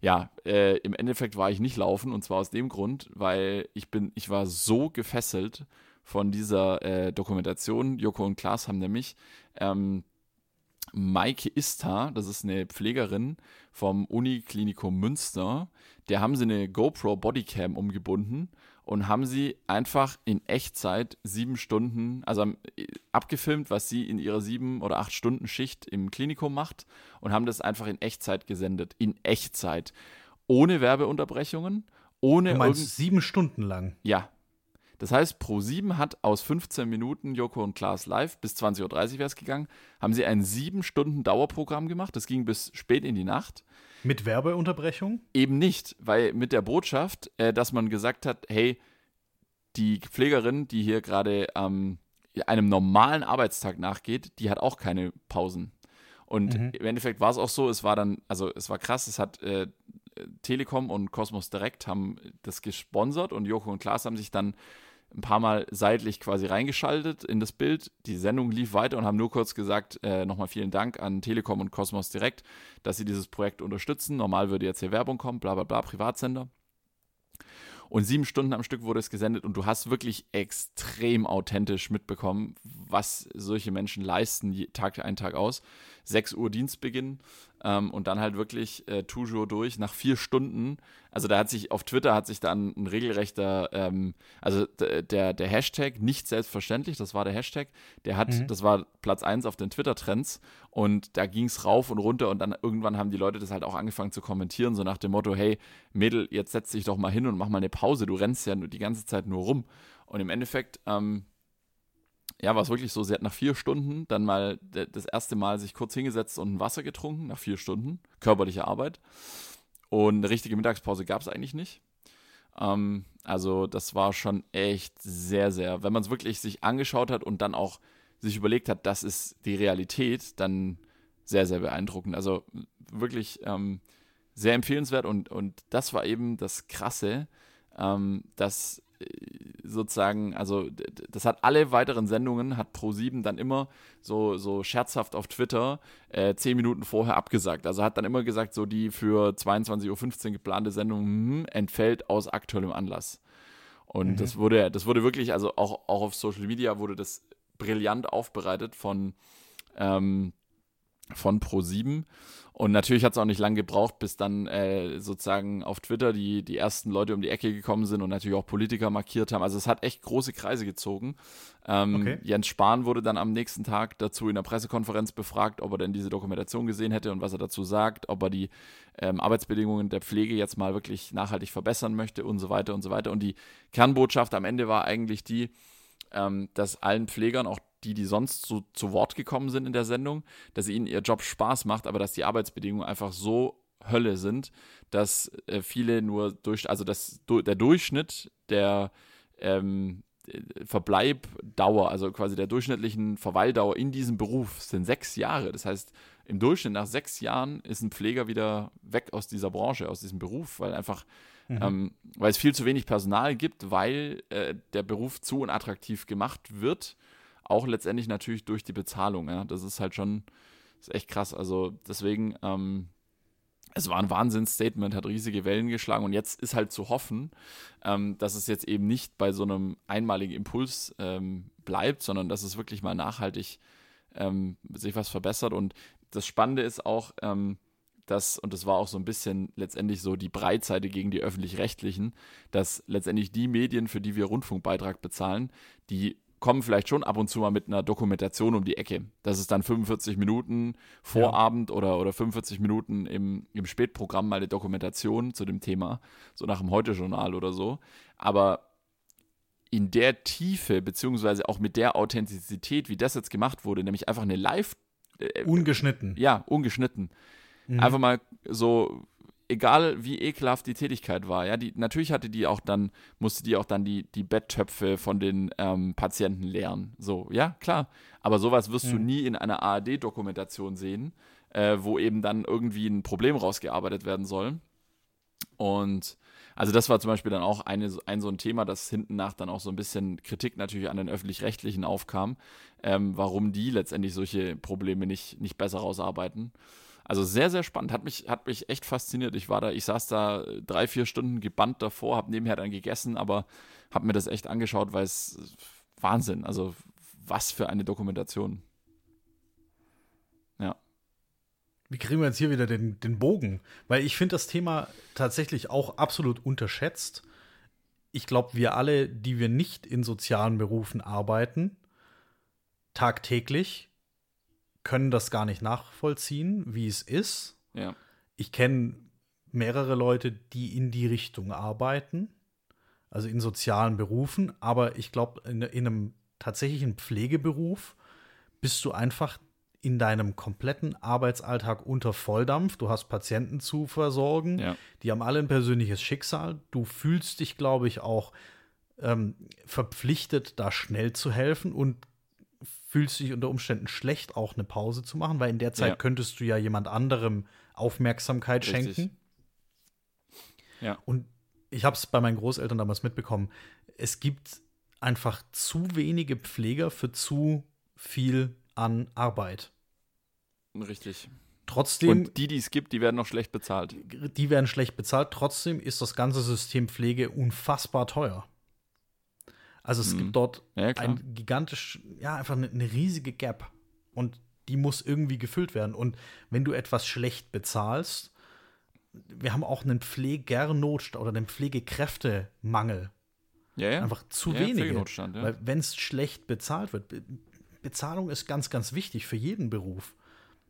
Ja, äh, im Endeffekt war ich nicht laufen und zwar aus dem Grund, weil ich bin, ich war so gefesselt von dieser äh, Dokumentation. Joko und Klaas haben nämlich ähm, Maike Ista, das ist eine Pflegerin vom Uniklinikum Münster, der haben sie eine GoPro Bodycam umgebunden und haben sie einfach in Echtzeit sieben Stunden, also äh, abgefilmt, was sie in ihrer sieben oder acht Stunden Schicht im Klinikum macht und haben das einfach in Echtzeit gesendet. In Echtzeit. Ohne Werbeunterbrechungen, ohne. Du meinst sieben Stunden lang? Ja. Das heißt, Pro7 hat aus 15 Minuten Joko und Klaas live, bis 20.30 Uhr wäre es gegangen, haben sie ein sieben Stunden Dauerprogramm gemacht. Das ging bis spät in die Nacht. Mit Werbeunterbrechung? Eben nicht, weil mit der Botschaft, äh, dass man gesagt hat, hey, die Pflegerin, die hier gerade ähm, einem normalen Arbeitstag nachgeht, die hat auch keine Pausen. Und mhm. im Endeffekt war es auch so, es war dann, also es war krass, es hat äh, Telekom und Cosmos Direct haben das gesponsert und Joko und Klaas haben sich dann ein paar Mal seitlich quasi reingeschaltet in das Bild. Die Sendung lief weiter und haben nur kurz gesagt, äh, nochmal vielen Dank an Telekom und Cosmos Direkt, dass sie dieses Projekt unterstützen. Normal würde jetzt hier Werbung kommen, bla bla bla, Privatsender. Und sieben Stunden am Stück wurde es gesendet und du hast wirklich extrem authentisch mitbekommen, was solche Menschen leisten, Tag ein, Tag aus. 6 Uhr Dienstbeginn, ähm, und dann halt wirklich äh, toujours durch nach vier Stunden. Also da hat sich auf Twitter hat sich dann ein regelrechter, ähm, also der, der Hashtag nicht selbstverständlich, das war der Hashtag, der hat, mhm. das war Platz 1 auf den Twitter-Trends und da ging es rauf und runter und dann irgendwann haben die Leute das halt auch angefangen zu kommentieren, so nach dem Motto, hey Mädel, jetzt setz dich doch mal hin und mach mal eine Pause, du rennst ja die ganze Zeit nur rum. Und im Endeffekt, ähm, ja, war es wirklich so, sie hat nach vier Stunden dann mal das erste Mal sich kurz hingesetzt und Wasser getrunken, nach vier Stunden körperliche Arbeit. Und eine richtige Mittagspause gab es eigentlich nicht. Ähm, also das war schon echt sehr, sehr, wenn man es wirklich sich angeschaut hat und dann auch sich überlegt hat, das ist die Realität, dann sehr, sehr beeindruckend. Also wirklich ähm, sehr empfehlenswert und, und das war eben das Krasse, ähm, dass sozusagen, also das hat alle weiteren Sendungen, hat Pro7 dann immer so, so scherzhaft auf Twitter äh, zehn Minuten vorher abgesagt. Also hat dann immer gesagt, so die für 22.15 Uhr geplante Sendung hm, entfällt aus aktuellem Anlass. Und mhm. das wurde, das wurde wirklich, also auch, auch auf Social Media wurde das brillant aufbereitet von, ähm, von Pro7. Und natürlich hat es auch nicht lange gebraucht, bis dann äh, sozusagen auf Twitter die, die ersten Leute um die Ecke gekommen sind und natürlich auch Politiker markiert haben. Also es hat echt große Kreise gezogen. Ähm, okay. Jens Spahn wurde dann am nächsten Tag dazu in der Pressekonferenz befragt, ob er denn diese Dokumentation gesehen hätte und was er dazu sagt, ob er die ähm, Arbeitsbedingungen der Pflege jetzt mal wirklich nachhaltig verbessern möchte und so weiter und so weiter. Und die Kernbotschaft am Ende war eigentlich die, ähm, dass allen Pflegern, auch die, die sonst so zu Wort gekommen sind in der Sendung, dass ihnen ihr Job Spaß macht, aber dass die Arbeitsbedingungen einfach so Hölle sind, dass äh, viele nur durch, also dass der Durchschnitt der ähm, Verbleibdauer, also quasi der durchschnittlichen Verweildauer in diesem Beruf sind sechs Jahre. Das heißt, im Durchschnitt nach sechs Jahren ist ein Pfleger wieder weg aus dieser Branche, aus diesem Beruf, weil einfach, mhm. ähm, weil es viel zu wenig Personal gibt, weil äh, der Beruf zu unattraktiv gemacht wird auch letztendlich natürlich durch die Bezahlung. Ja. Das ist halt schon, ist echt krass. Also deswegen, ähm, es war ein Wahnsinnsstatement, hat riesige Wellen geschlagen und jetzt ist halt zu hoffen, ähm, dass es jetzt eben nicht bei so einem einmaligen Impuls ähm, bleibt, sondern dass es wirklich mal nachhaltig ähm, sich was verbessert. Und das Spannende ist auch, ähm, dass, und das war auch so ein bisschen letztendlich so die Breitseite gegen die öffentlich-rechtlichen, dass letztendlich die Medien, für die wir Rundfunkbeitrag bezahlen, die kommen vielleicht schon ab und zu mal mit einer Dokumentation um die Ecke. Das ist dann 45 Minuten Vorabend ja. oder, oder 45 Minuten im, im Spätprogramm mal eine Dokumentation zu dem Thema, so nach dem Heute-Journal oder so. Aber in der Tiefe, beziehungsweise auch mit der Authentizität, wie das jetzt gemacht wurde, nämlich einfach eine Live- äh, ungeschnitten. Ja, ungeschnitten. Mhm. Einfach mal so egal wie ekelhaft die Tätigkeit war, ja, die, natürlich hatte die auch dann, musste die auch dann die, die Betttöpfe von den ähm, Patienten leeren. So, ja, klar. Aber sowas wirst mhm. du nie in einer ARD-Dokumentation sehen, äh, wo eben dann irgendwie ein Problem rausgearbeitet werden soll. Und also das war zum Beispiel dann auch eine, ein so ein Thema, das hinten nach dann auch so ein bisschen Kritik natürlich an den öffentlich-rechtlichen aufkam, ähm, warum die letztendlich solche Probleme nicht, nicht besser rausarbeiten. Also sehr, sehr spannend. Hat mich, hat mich echt fasziniert. Ich war da, ich saß da drei, vier Stunden gebannt davor, habe nebenher dann gegessen, aber habe mir das echt angeschaut, weil es Wahnsinn. Also was für eine Dokumentation. Ja. Wie kriegen wir jetzt hier wieder den, den Bogen? Weil ich finde das Thema tatsächlich auch absolut unterschätzt. Ich glaube, wir alle, die wir nicht in sozialen Berufen arbeiten, tagtäglich können das gar nicht nachvollziehen, wie es ist. Ja. Ich kenne mehrere Leute, die in die Richtung arbeiten, also in sozialen Berufen, aber ich glaube, in, in, einem tatsächlichen Pflegeberuf bist du einfach in deinem kompletten Arbeitsalltag unter Volldampf. Du hast Patienten zu versorgen, ja. die haben alle ein persönliches Schicksal. Du fühlst dich, glaube ich, auch ähm, verpflichtet, da schnell zu helfen und fühlst du dich unter Umständen schlecht, auch eine Pause zu machen, weil in der Zeit ja. könntest du ja jemand anderem Aufmerksamkeit Richtig. schenken. Ja. Und ich habe es bei meinen Großeltern damals mitbekommen. Es gibt einfach zu wenige Pfleger für zu viel an Arbeit. Richtig. Trotzdem. Und die, die es gibt, die werden noch schlecht bezahlt. Die werden schlecht bezahlt. Trotzdem ist das ganze System Pflege unfassbar teuer. Also es mhm. gibt dort ja, ein gigantisch, ja, einfach eine, eine, riesige Gap. Und die muss irgendwie gefüllt werden. Und wenn du etwas schlecht bezahlst, wir haben auch einen Pflegernotstand oder einen Pflegekräftemangel. Ja, ja. Einfach zu ja, wenige. Ja. Weil wenn es schlecht bezahlt wird, Bezahlung ist ganz, ganz wichtig für jeden Beruf.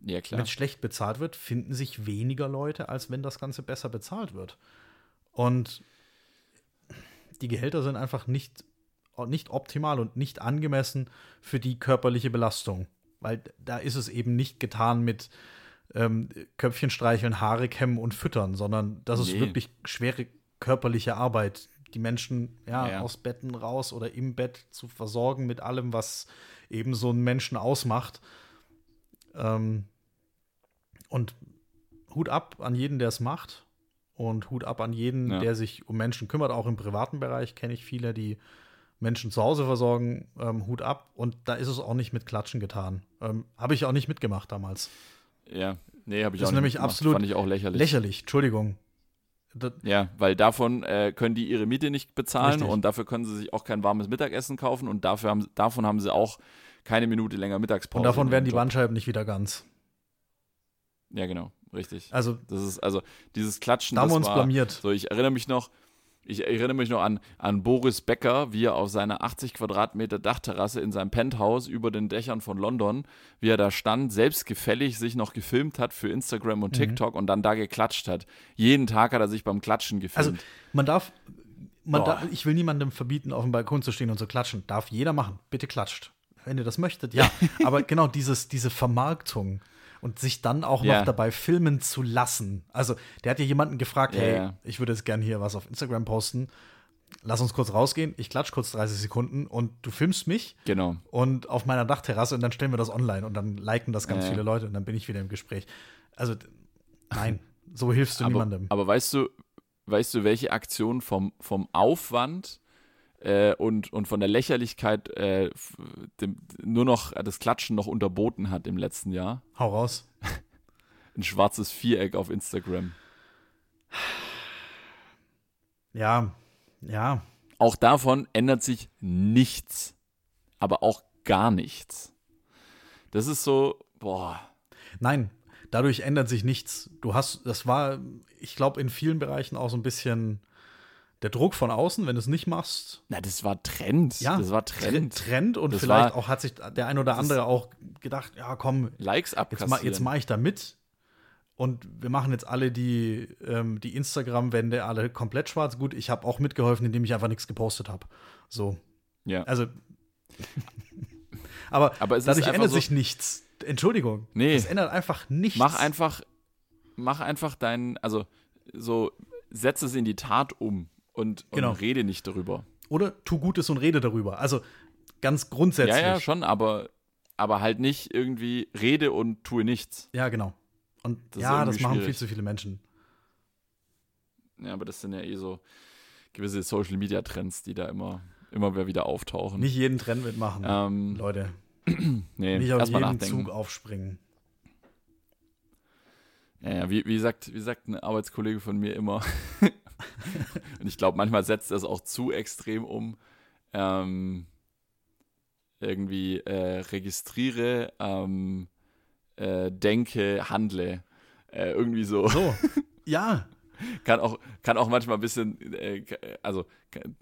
Ja, klar. Wenn es schlecht bezahlt wird, finden sich weniger Leute, als wenn das Ganze besser bezahlt wird. Und die Gehälter sind einfach nicht, nicht optimal und nicht angemessen für die körperliche Belastung. Weil da ist es eben nicht getan mit ähm, Köpfchen streicheln, Haare kämmen und füttern, sondern das ist wirklich schwere körperliche Arbeit. Die Menschen ja, ja, aus Betten raus oder im Bett zu versorgen mit allem, was eben so einen Menschen ausmacht. Ähm, und Hut ab an jeden, der es macht. Und Hut ab an jeden, ja. der sich um Menschen kümmert. Auch im privaten Bereich kenne ich viele, die Menschen zu Hause versorgen. Ähm, Hut ab. Und da ist es auch nicht mit Klatschen getan. Ähm, Habe ich auch nicht mitgemacht damals. Ja, nee, habe ich das auch nicht nämlich mitgemacht. absolut Fand ich auch lächerlich. Lächerlich, Entschuldigung. Das ja, weil davon äh, können die ihre Miete nicht bezahlen Richtig. und dafür können sie sich auch kein warmes Mittagessen kaufen und dafür haben, davon haben sie auch keine Minute länger Mittagspause. Und davon werden die Bandscheiben nicht wieder ganz. Ja, genau, richtig. Also, das ist also dieses Klatschen. Da haben wir uns war, blamiert. So, ich erinnere mich noch, ich erinnere mich noch an, an Boris Becker, wie er auf seiner 80 Quadratmeter Dachterrasse in seinem Penthouse über den Dächern von London, wie er da stand, selbstgefällig sich noch gefilmt hat für Instagram und Mhm. TikTok und dann da geklatscht hat. Jeden Tag hat er sich beim Klatschen gefilmt. Also, man darf, man darf, ich will niemandem verbieten, auf dem Balkon zu stehen und zu klatschen. Darf jeder machen. Bitte klatscht. Wenn ihr das möchtet, ja. Aber genau dieses, diese Vermarktung und sich dann auch Ja. noch dabei filmen zu lassen. Also, der hat ja jemanden gefragt, Ja, hey, ich würde jetzt gern hier was auf Instagram posten. Lass uns kurz rausgehen. Ich klatsch kurz 30 Sekunden und du filmst mich genau. und auf meiner Dachterrasse und dann stellen wir das online und dann liken das ganz Ja. viele Leute und dann bin ich wieder im Gespräch. Also, nein, so hilfst du Aber, niemandem. aber weißt du, weißt du, welche Aktion vom, vom Aufwand äh, und, und von der Lächerlichkeit äh, dem, nur noch das Klatschen noch unterboten hat im letzten Jahr? Hau raus. Ein schwarzes Viereck auf Instagram. Ja, ja. Auch davon ändert sich nichts. Aber auch gar nichts. Das ist so, boah. Nein, dadurch ändert sich nichts. Du hast, das war, ich glaube, in vielen Bereichen auch so ein bisschen der Druck von außen, wenn du es nicht machst. Na, das war Trend. Ja, das war Trend. Trend und Das vielleicht war- auch hat sich der ein oder andere auch gedacht, ja komm, Likes jetzt, abkassieren. ma, jetzt mache ich da mit. Und wir machen jetzt alle die, ähm, die Instagram-Wände alle komplett schwarz. Gut, ich habe auch mitgeholfen, indem ich einfach nichts gepostet habe. So. ja. Also. aber, Aber dadurch ändert so- sich nichts. Entschuldigung. Nee. Es ändert einfach nichts. Mach einfach, mach einfach deinen, also so, setz es in die Tat um und, Genau. und rede nicht darüber. Oder tu Gutes und rede darüber. Also ganz grundsätzlich. Ja, ja, schon, aber, aber halt nicht irgendwie rede und tue nichts. Ja, genau. Und Das ja, das machen viel schwierig. zu viele Menschen. Ja, aber das sind ja eh so gewisse Social Media Trends, die da immer, immer wieder auftauchen. Nicht jeden Trend mitmachen, ähm, Leute. nee, Nicht auf jeden nachdenken. Zug aufspringen. Ja, ja, wie, wie, sagt, wie sagt ein Arbeitskollege von mir immer, und ich glaube, manchmal setzt er es auch zu extrem um, ähm, irgendwie äh, registriere, ähm, äh, denke, handle. Äh, irgendwie so. So. ja, Kann auch, kann auch manchmal ein bisschen, äh, also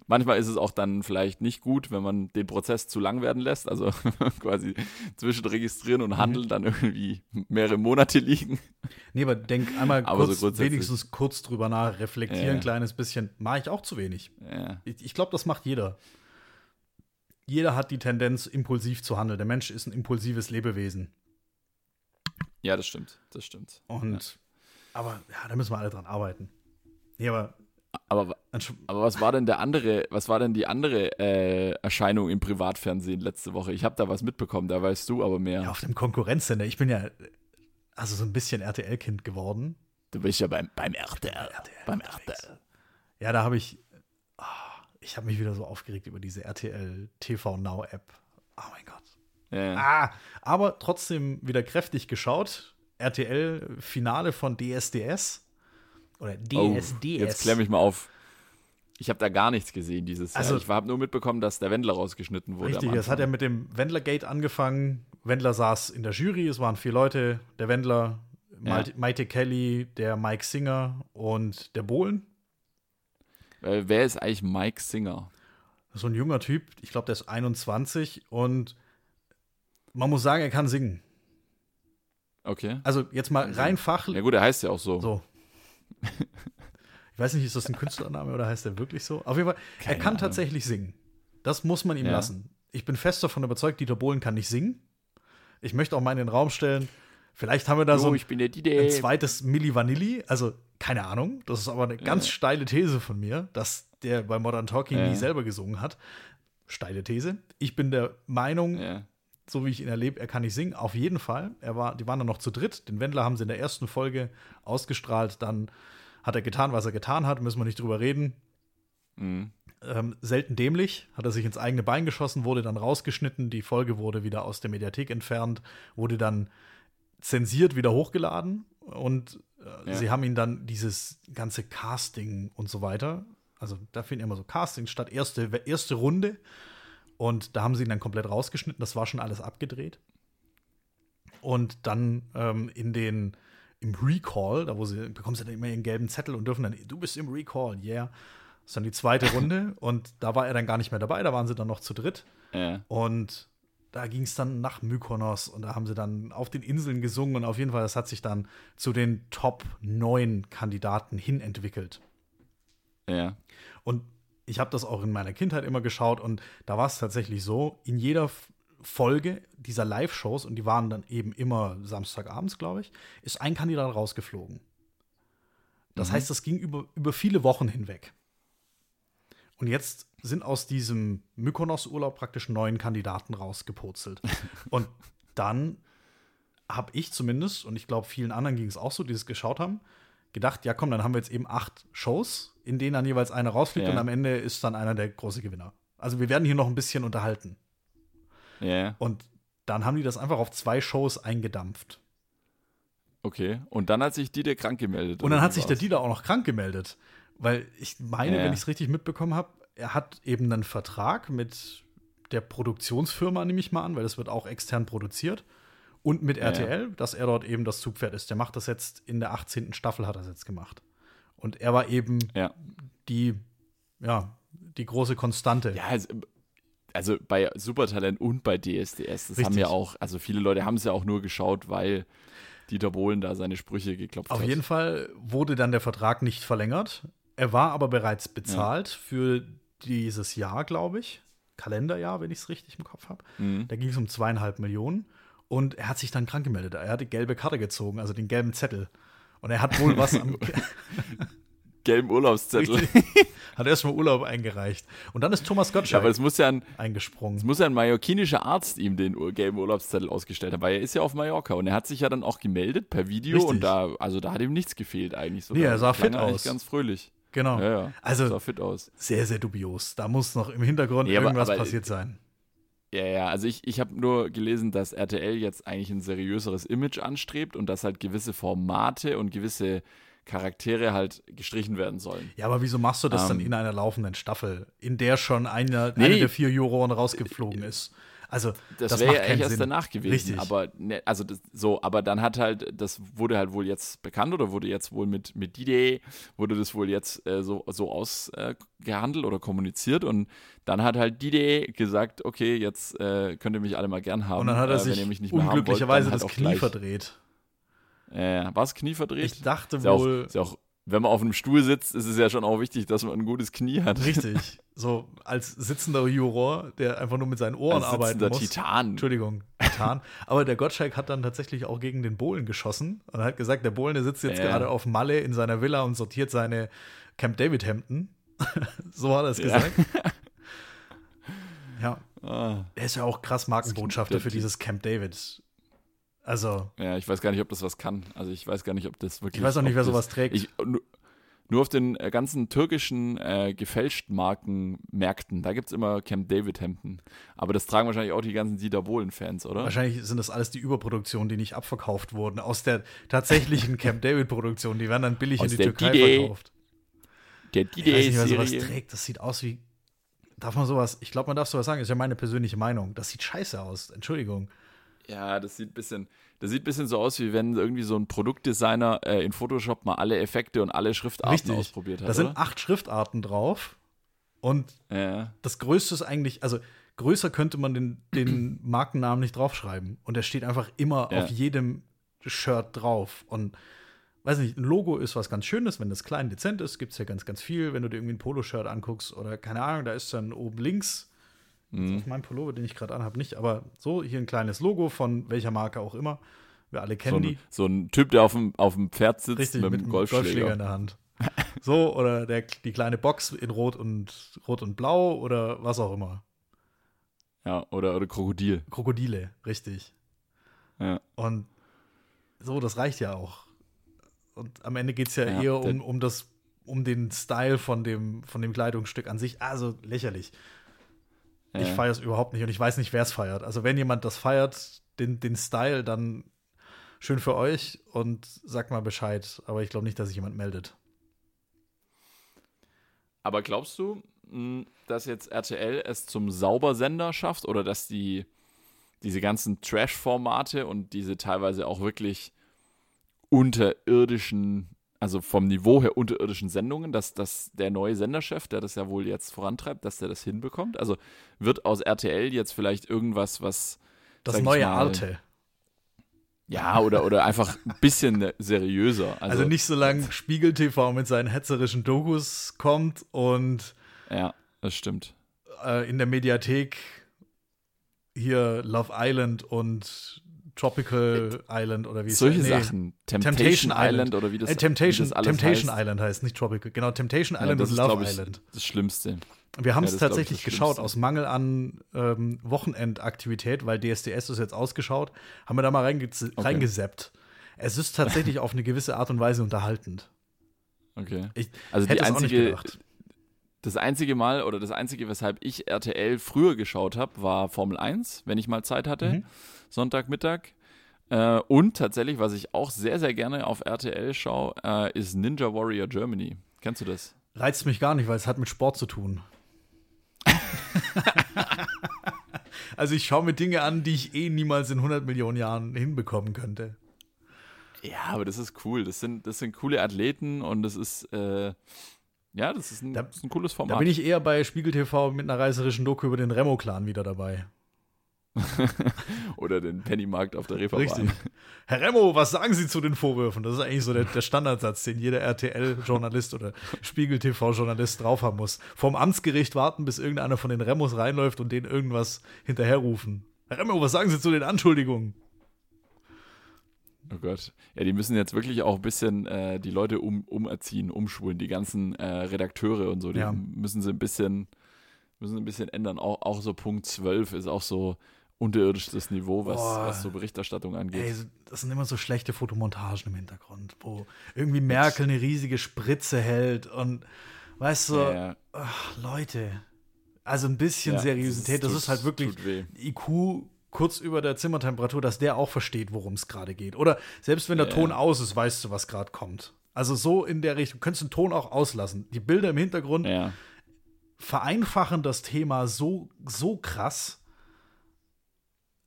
manchmal ist es auch dann vielleicht nicht gut, wenn man den Prozess zu lang werden lässt. Also quasi zwischen registrieren Mhm. und handeln dann irgendwie mehrere Monate liegen. nee, aber denk einmal Aber so kurz, grundsätzlich- wenigstens kurz drüber nach, reflektieren Ja. ein kleines bisschen. Mache ich auch zu wenig. Ja. Ich, ich glaube, das macht jeder. Jeder hat die Tendenz, impulsiv zu handeln. Der Mensch ist ein impulsives Lebewesen. Ja, das stimmt. Das stimmt. Und, aber ja, da müssen wir alle dran arbeiten. Nee, aber Aber, aber was war denn der andere, was war denn die andere äh, Erscheinung im Privatfernsehen letzte Woche? Ich habe da was mitbekommen, da weißt du aber mehr. ja, auf dem Konkurrenzsender. Ich bin ja also so ein bisschen RTL-Kind geworden. Du bist ja beim, beim RTL. beim unterwegs. RTL. Ja, da habe ich, ah, ich habe mich wieder so aufgeregt über diese RTL TV Now App. Oh mein Gott. Ja. Ah, aber trotzdem wieder kräftig geschaut. RTL Finale von DSDS oder Oh, DSDS. jetzt klär mich mal auf. Ich habe da gar nichts gesehen dieses Also- Jahr. Ich habe nur mitbekommen, dass der Wendler rausgeschnitten wurde. Richtig, das hat ja mit dem Wendlergate angefangen, Wendler saß in der Jury, es waren vier Leute, der Wendler, ja. Maite Kelly, der Mike Singer und der Bohlen. Äh, wer ist eigentlich Mike Singer? So ein junger Typ, ich glaube, der ist 21 und man muss sagen, er kann singen. Okay. Also jetzt mal rein fachlich. Ja gut, er heißt ja auch so. So. Ich weiß nicht, ist das ein Künstlername oder heißt er wirklich so? Auf jeden Fall, Keine er kann Ahnung. tatsächlich singen. Das muss man ihm ja. lassen. Ich bin fest davon überzeugt, Dieter Bohlen kann nicht singen. Ich möchte auch mal in den Raum stellen, vielleicht haben wir da so ein, ein zweites Milli Vanilli. Also, keine Ahnung. Das ist aber eine ganz ja. steile These von mir, dass der bei Modern Talking ja. nie selber gesungen hat. Steile These. Ich bin der Meinung, so wie ich ihn erlebe, er kann nicht singen. Auf jeden Fall. Er war, die waren dann noch zu dritt. Den Wendler haben sie in der ersten Folge ausgestrahlt. Dann hat er getan, was er getan hat. Müssen wir nicht drüber reden. Mhm. Ähm, selten dämlich, hat er sich ins eigene Bein geschossen, wurde dann rausgeschnitten, die Folge wurde wieder aus der Mediathek entfernt, wurde dann zensiert wieder hochgeladen und äh, ja. sie haben ihn dann dieses ganze Casting und so weiter, also da finden immer so Castings statt, erste, erste Runde und da haben sie ihn dann komplett rausgeschnitten, das war schon alles abgedreht. Und dann ähm, in den im Recall, da wo sie bekommen sie dann immer ihren gelben Zettel und dürfen dann, du bist im Recall, yeah. Das ist dann die zweite Runde und da war er dann gar nicht mehr dabei, da waren sie dann noch zu dritt. Ja. Und da ging es dann nach Mykonos und da haben sie dann auf den Inseln gesungen und auf jeden Fall, das hat sich dann zu den Top 9 Kandidaten hin entwickelt. Ja. Und ich habe das auch in meiner Kindheit immer geschaut und da war es tatsächlich so, in jeder Folge dieser Live-Shows, und die waren dann eben immer Samstagabends, glaube ich, ist ein Kandidat rausgeflogen. Das mhm. heißt, das ging über, über viele Wochen hinweg. Und jetzt sind aus diesem Mykonos-Urlaub praktisch neun Kandidaten rausgepurzelt. und dann habe ich zumindest, und ich glaube, vielen anderen ging es auch so, die es geschaut haben, gedacht, ja komm, dann haben wir jetzt eben acht Shows, in denen dann jeweils einer rausfliegt ja. und am Ende ist dann einer der große Gewinner. Also wir werden hier noch ein bisschen unterhalten. Ja. Und dann haben die das einfach auf zwei Shows eingedampft. Okay, und dann hat sich Dieter krank gemeldet. Und dann hat sich der Dieter auch noch krank gemeldet. Weil ich meine, ja. wenn ich es richtig mitbekommen habe, er hat eben einen Vertrag mit der Produktionsfirma, nehme ich mal an, weil das wird auch extern produziert. Und mit RTL, ja. dass er dort eben das Zugpferd ist. Der macht das jetzt in der 18. Staffel, hat er das jetzt gemacht. Und er war eben ja. die, ja, die große Konstante. Ja, also, also bei Supertalent und bei DSDS, das Richtig. haben ja auch, also viele Leute haben es ja auch nur geschaut, weil Dieter Bohlen da seine Sprüche geklopft Auf hat. Auf jeden Fall wurde dann der Vertrag nicht verlängert. Er war aber bereits bezahlt für dieses Jahr, glaube ich. Kalenderjahr, wenn ich es richtig im Kopf habe. Mhm. Da ging es um zweieinhalb Millionen. Und er hat sich dann krank gemeldet. Er hat die gelbe Karte gezogen, also den gelben Zettel. Und er hat wohl was am. gelben Urlaubszettel. Hat erstmal Urlaub eingereicht. Und dann ist Thomas Gottschalk ja, aber es muss ja ein, eingesprungen. Es muss ja ein mallorquinischer Arzt ihm den gelben Urlaubszettel ausgestellt haben, weil er ist ja auf Mallorca und er hat sich ja dann auch gemeldet per Video Richtig. und da, also da hat ihm nichts gefehlt eigentlich. So, nee, er sah fit aus. Ganz fröhlich. Genau. Ja, ja. Also sah fit aus. Sehr, sehr dubios. Da muss noch im Hintergrund nee, irgendwas aber, aber, passiert sein. Ja, ja, also ich, ich habe nur gelesen, dass RTL jetzt eigentlich ein seriöseres Image anstrebt und dass halt gewisse Formate und gewisse Charaktere halt gestrichen werden sollen. Ja, aber wieso machst du das ähm, dann in einer laufenden Staffel, in der schon eine, nee, eine der vier Juroren rausgeflogen ist? Also, das, das wäre ja eigentlich erst danach gewesen. Richtig. Aber, ne, also das, so, aber dann hat halt, das wurde halt wohl jetzt bekannt oder wurde jetzt wohl mit, mit D-Day, wurde das wohl jetzt äh, so, so ausgehandelt äh, oder kommuniziert und dann hat halt D-Day gesagt, okay, jetzt äh, könnt ihr mich alle mal gern haben. Und dann hat er äh, sich unglücklicherweise wollt, das Knie gleich. verdreht. Äh, war es Knie verdreht? Ich dachte ist wohl. Auch, ist auch, wenn man auf einem Stuhl sitzt, ist es ja schon auch wichtig, dass man ein gutes Knie hat. Richtig. So als sitzender Juror, der einfach nur mit seinen Ohren als arbeiten muss. Titan. Entschuldigung, Titan. Aber der Gottschalk hat dann tatsächlich auch gegen den Bohlen geschossen und hat gesagt, der Bohlen, der sitzt jetzt ja. gerade auf Malle in seiner Villa und sortiert seine Camp David Hemden. so hat er es ja. gesagt. ja. Ah. Er ist ja auch krass Markenbotschafter für dieses Camp David. Also. Ja, ich weiß gar nicht, ob das was kann. Also ich weiß gar nicht, ob das wirklich. Ich weiß auch nicht, wer sowas trägt. Ich, nur auf den äh, ganzen türkischen äh, Gefälschtmarkenmärkten, da gibt es immer Camp David Hemden. Aber das tragen wahrscheinlich auch die ganzen Dieter Bohlen-Fans, oder? Wahrscheinlich sind das alles die Überproduktionen, die nicht abverkauft wurden. Aus der tatsächlichen Camp David-Produktion. Die werden dann billig aus in die Türkei Dide. verkauft. Der Dide ich weiß nicht, wer sowas trägt. Das sieht aus wie. Darf man sowas? Ich glaube, man darf sowas sagen. Das ist ja meine persönliche Meinung. Das sieht scheiße aus. Entschuldigung. Ja, das sieht ein bisschen, das sieht ein bisschen so aus, wie wenn irgendwie so ein Produktdesigner äh, in Photoshop mal alle Effekte und alle Schriftarten Richtig. ausprobiert hat. Da sind acht Schriftarten drauf. Und ja. das Größte ist eigentlich, also größer könnte man den, den Markennamen nicht draufschreiben. Und er steht einfach immer ja. auf jedem Shirt drauf. Und weiß nicht, ein Logo ist was ganz Schönes, wenn das klein dezent ist, gibt es ja ganz, ganz viel. Wenn du dir irgendwie ein Poloshirt anguckst oder keine Ahnung, da ist dann oben links, mhm. auf meinem Pullover, den ich gerade anhabe, nicht, aber so hier ein kleines Logo von welcher Marke auch immer. Wir alle kennen so die. so ein Typ, der auf dem, auf dem Pferd sitzt Richtig, mit, mit einem Golfschläger. Golfschläger in der Hand. so, oder der, die kleine Box in Rot und Rot und Blau oder was auch immer. Ja, oder, oder Krokodil. Krokodile, richtig. Ja. Und so, das reicht ja auch. Und am Ende geht es ja, ja, eher um, um das, um den Style von dem, von dem Kleidungsstück an sich. Also lächerlich. Ja. Ich feiere es überhaupt nicht und ich weiß nicht, wer es feiert. Also wenn jemand das feiert, den, den Style, dann schön für euch und sagt mal Bescheid. Aber ich glaube nicht, dass sich jemand meldet. Aber glaubst du, hm, dass jetzt RTL es zum Saubersender schafft oder dass die diese ganzen Trash-Formate und diese teilweise auch wirklich unterirdischen, also vom Niveau her unterirdischen Sendungen, dass, dass der neue Senderchef, der das ja wohl jetzt vorantreibt, dass der das hinbekommt? Also wird aus RTL jetzt vielleicht irgendwas, was. Das neue mal, Arte. Ja, oder, oder einfach ein bisschen seriöser. Also, also nicht so lange Spiegel TV mit seinen hetzerischen Dokus kommt und ja, das stimmt. Äh, in der Mediathek hier Love Island und Tropical Island oder wie es Solche nee, Sachen. Temptation, Temptation Island, Island, oder wie das, äh, Temptation, wie das Temptation heißt. Island heißt, nicht Tropical. Genau, Temptation Island ja, und Love ich, Island. Das Schlimmste. Wir haben es ja, tatsächlich geschaut, aus Mangel an ähm, Wochenendaktivität, weil DSDS ist jetzt ausgeschaut, haben wir da mal reinge okay. reingeseppt. Es ist tatsächlich auf eine gewisse Art und Weise unterhaltend. Okay. Ich also die einzige, das einzige Mal oder das einzige, weshalb ich RTL früher geschaut habe, war Formel 1, wenn ich mal Zeit hatte, mhm. Sonntagmittag. Äh, und tatsächlich, was ich auch sehr, sehr gerne auf RTL schaue, äh, ist Ninja Warrior Germany. Kennst du das? Reizt mich gar nicht, weil es hat mit Sport zu tun. also ich schaue mir Dinge an, die ich eh niemals in 100 Millionen Jahren hinbekommen könnte. Ja, aber das ist cool. Das sind, das sind coole Athleten und das ist, äh, ja, das ist, ein, da, das ist ein cooles Format. Da bin ich eher bei Spiegel TV mit einer reißerischen Doku über den Remo-Clan wieder dabei. Oder den Pennymarkt auf der Reeperbahn. Richtig. Herr Remo, was sagen Sie zu den Vorwürfen? Das ist eigentlich so der, der Standardsatz, den jeder RTL-Journalist oder Spiegel-TV-Journalist drauf haben muss. Vorm Amtsgericht warten, bis irgendeiner von den Remos reinläuft und denen irgendwas hinterherrufen. Herr Remo, was sagen Sie zu den Anschuldigungen? Oh Gott. Ja, die müssen jetzt wirklich auch ein bisschen äh, die Leute um, umerziehen, umschulen, die ganzen äh, Redakteure und so. Die ja. müssen sie ein bisschen, müssen ein bisschen ändern. Auch, auch so Punkt 12 ist auch so unterirdisches Niveau, was, was so Berichterstattung angeht. Ey, das sind immer so schlechte Fotomontagen im Hintergrund, wo irgendwie Merkel eine riesige Spritze hält und weißt du, ja. Ach, Leute, also ein bisschen ja, Seriosität, das, ist, das ist halt wirklich IQ kurz über der Zimmertemperatur, dass der auch versteht, worum es gerade geht. Oder selbst wenn der ja. Ton aus ist, weißt du, was gerade kommt. Also so in der Richtung. Du könntest den Ton auch auslassen. Die Bilder im Hintergrund vereinfachen das Thema so, so krass,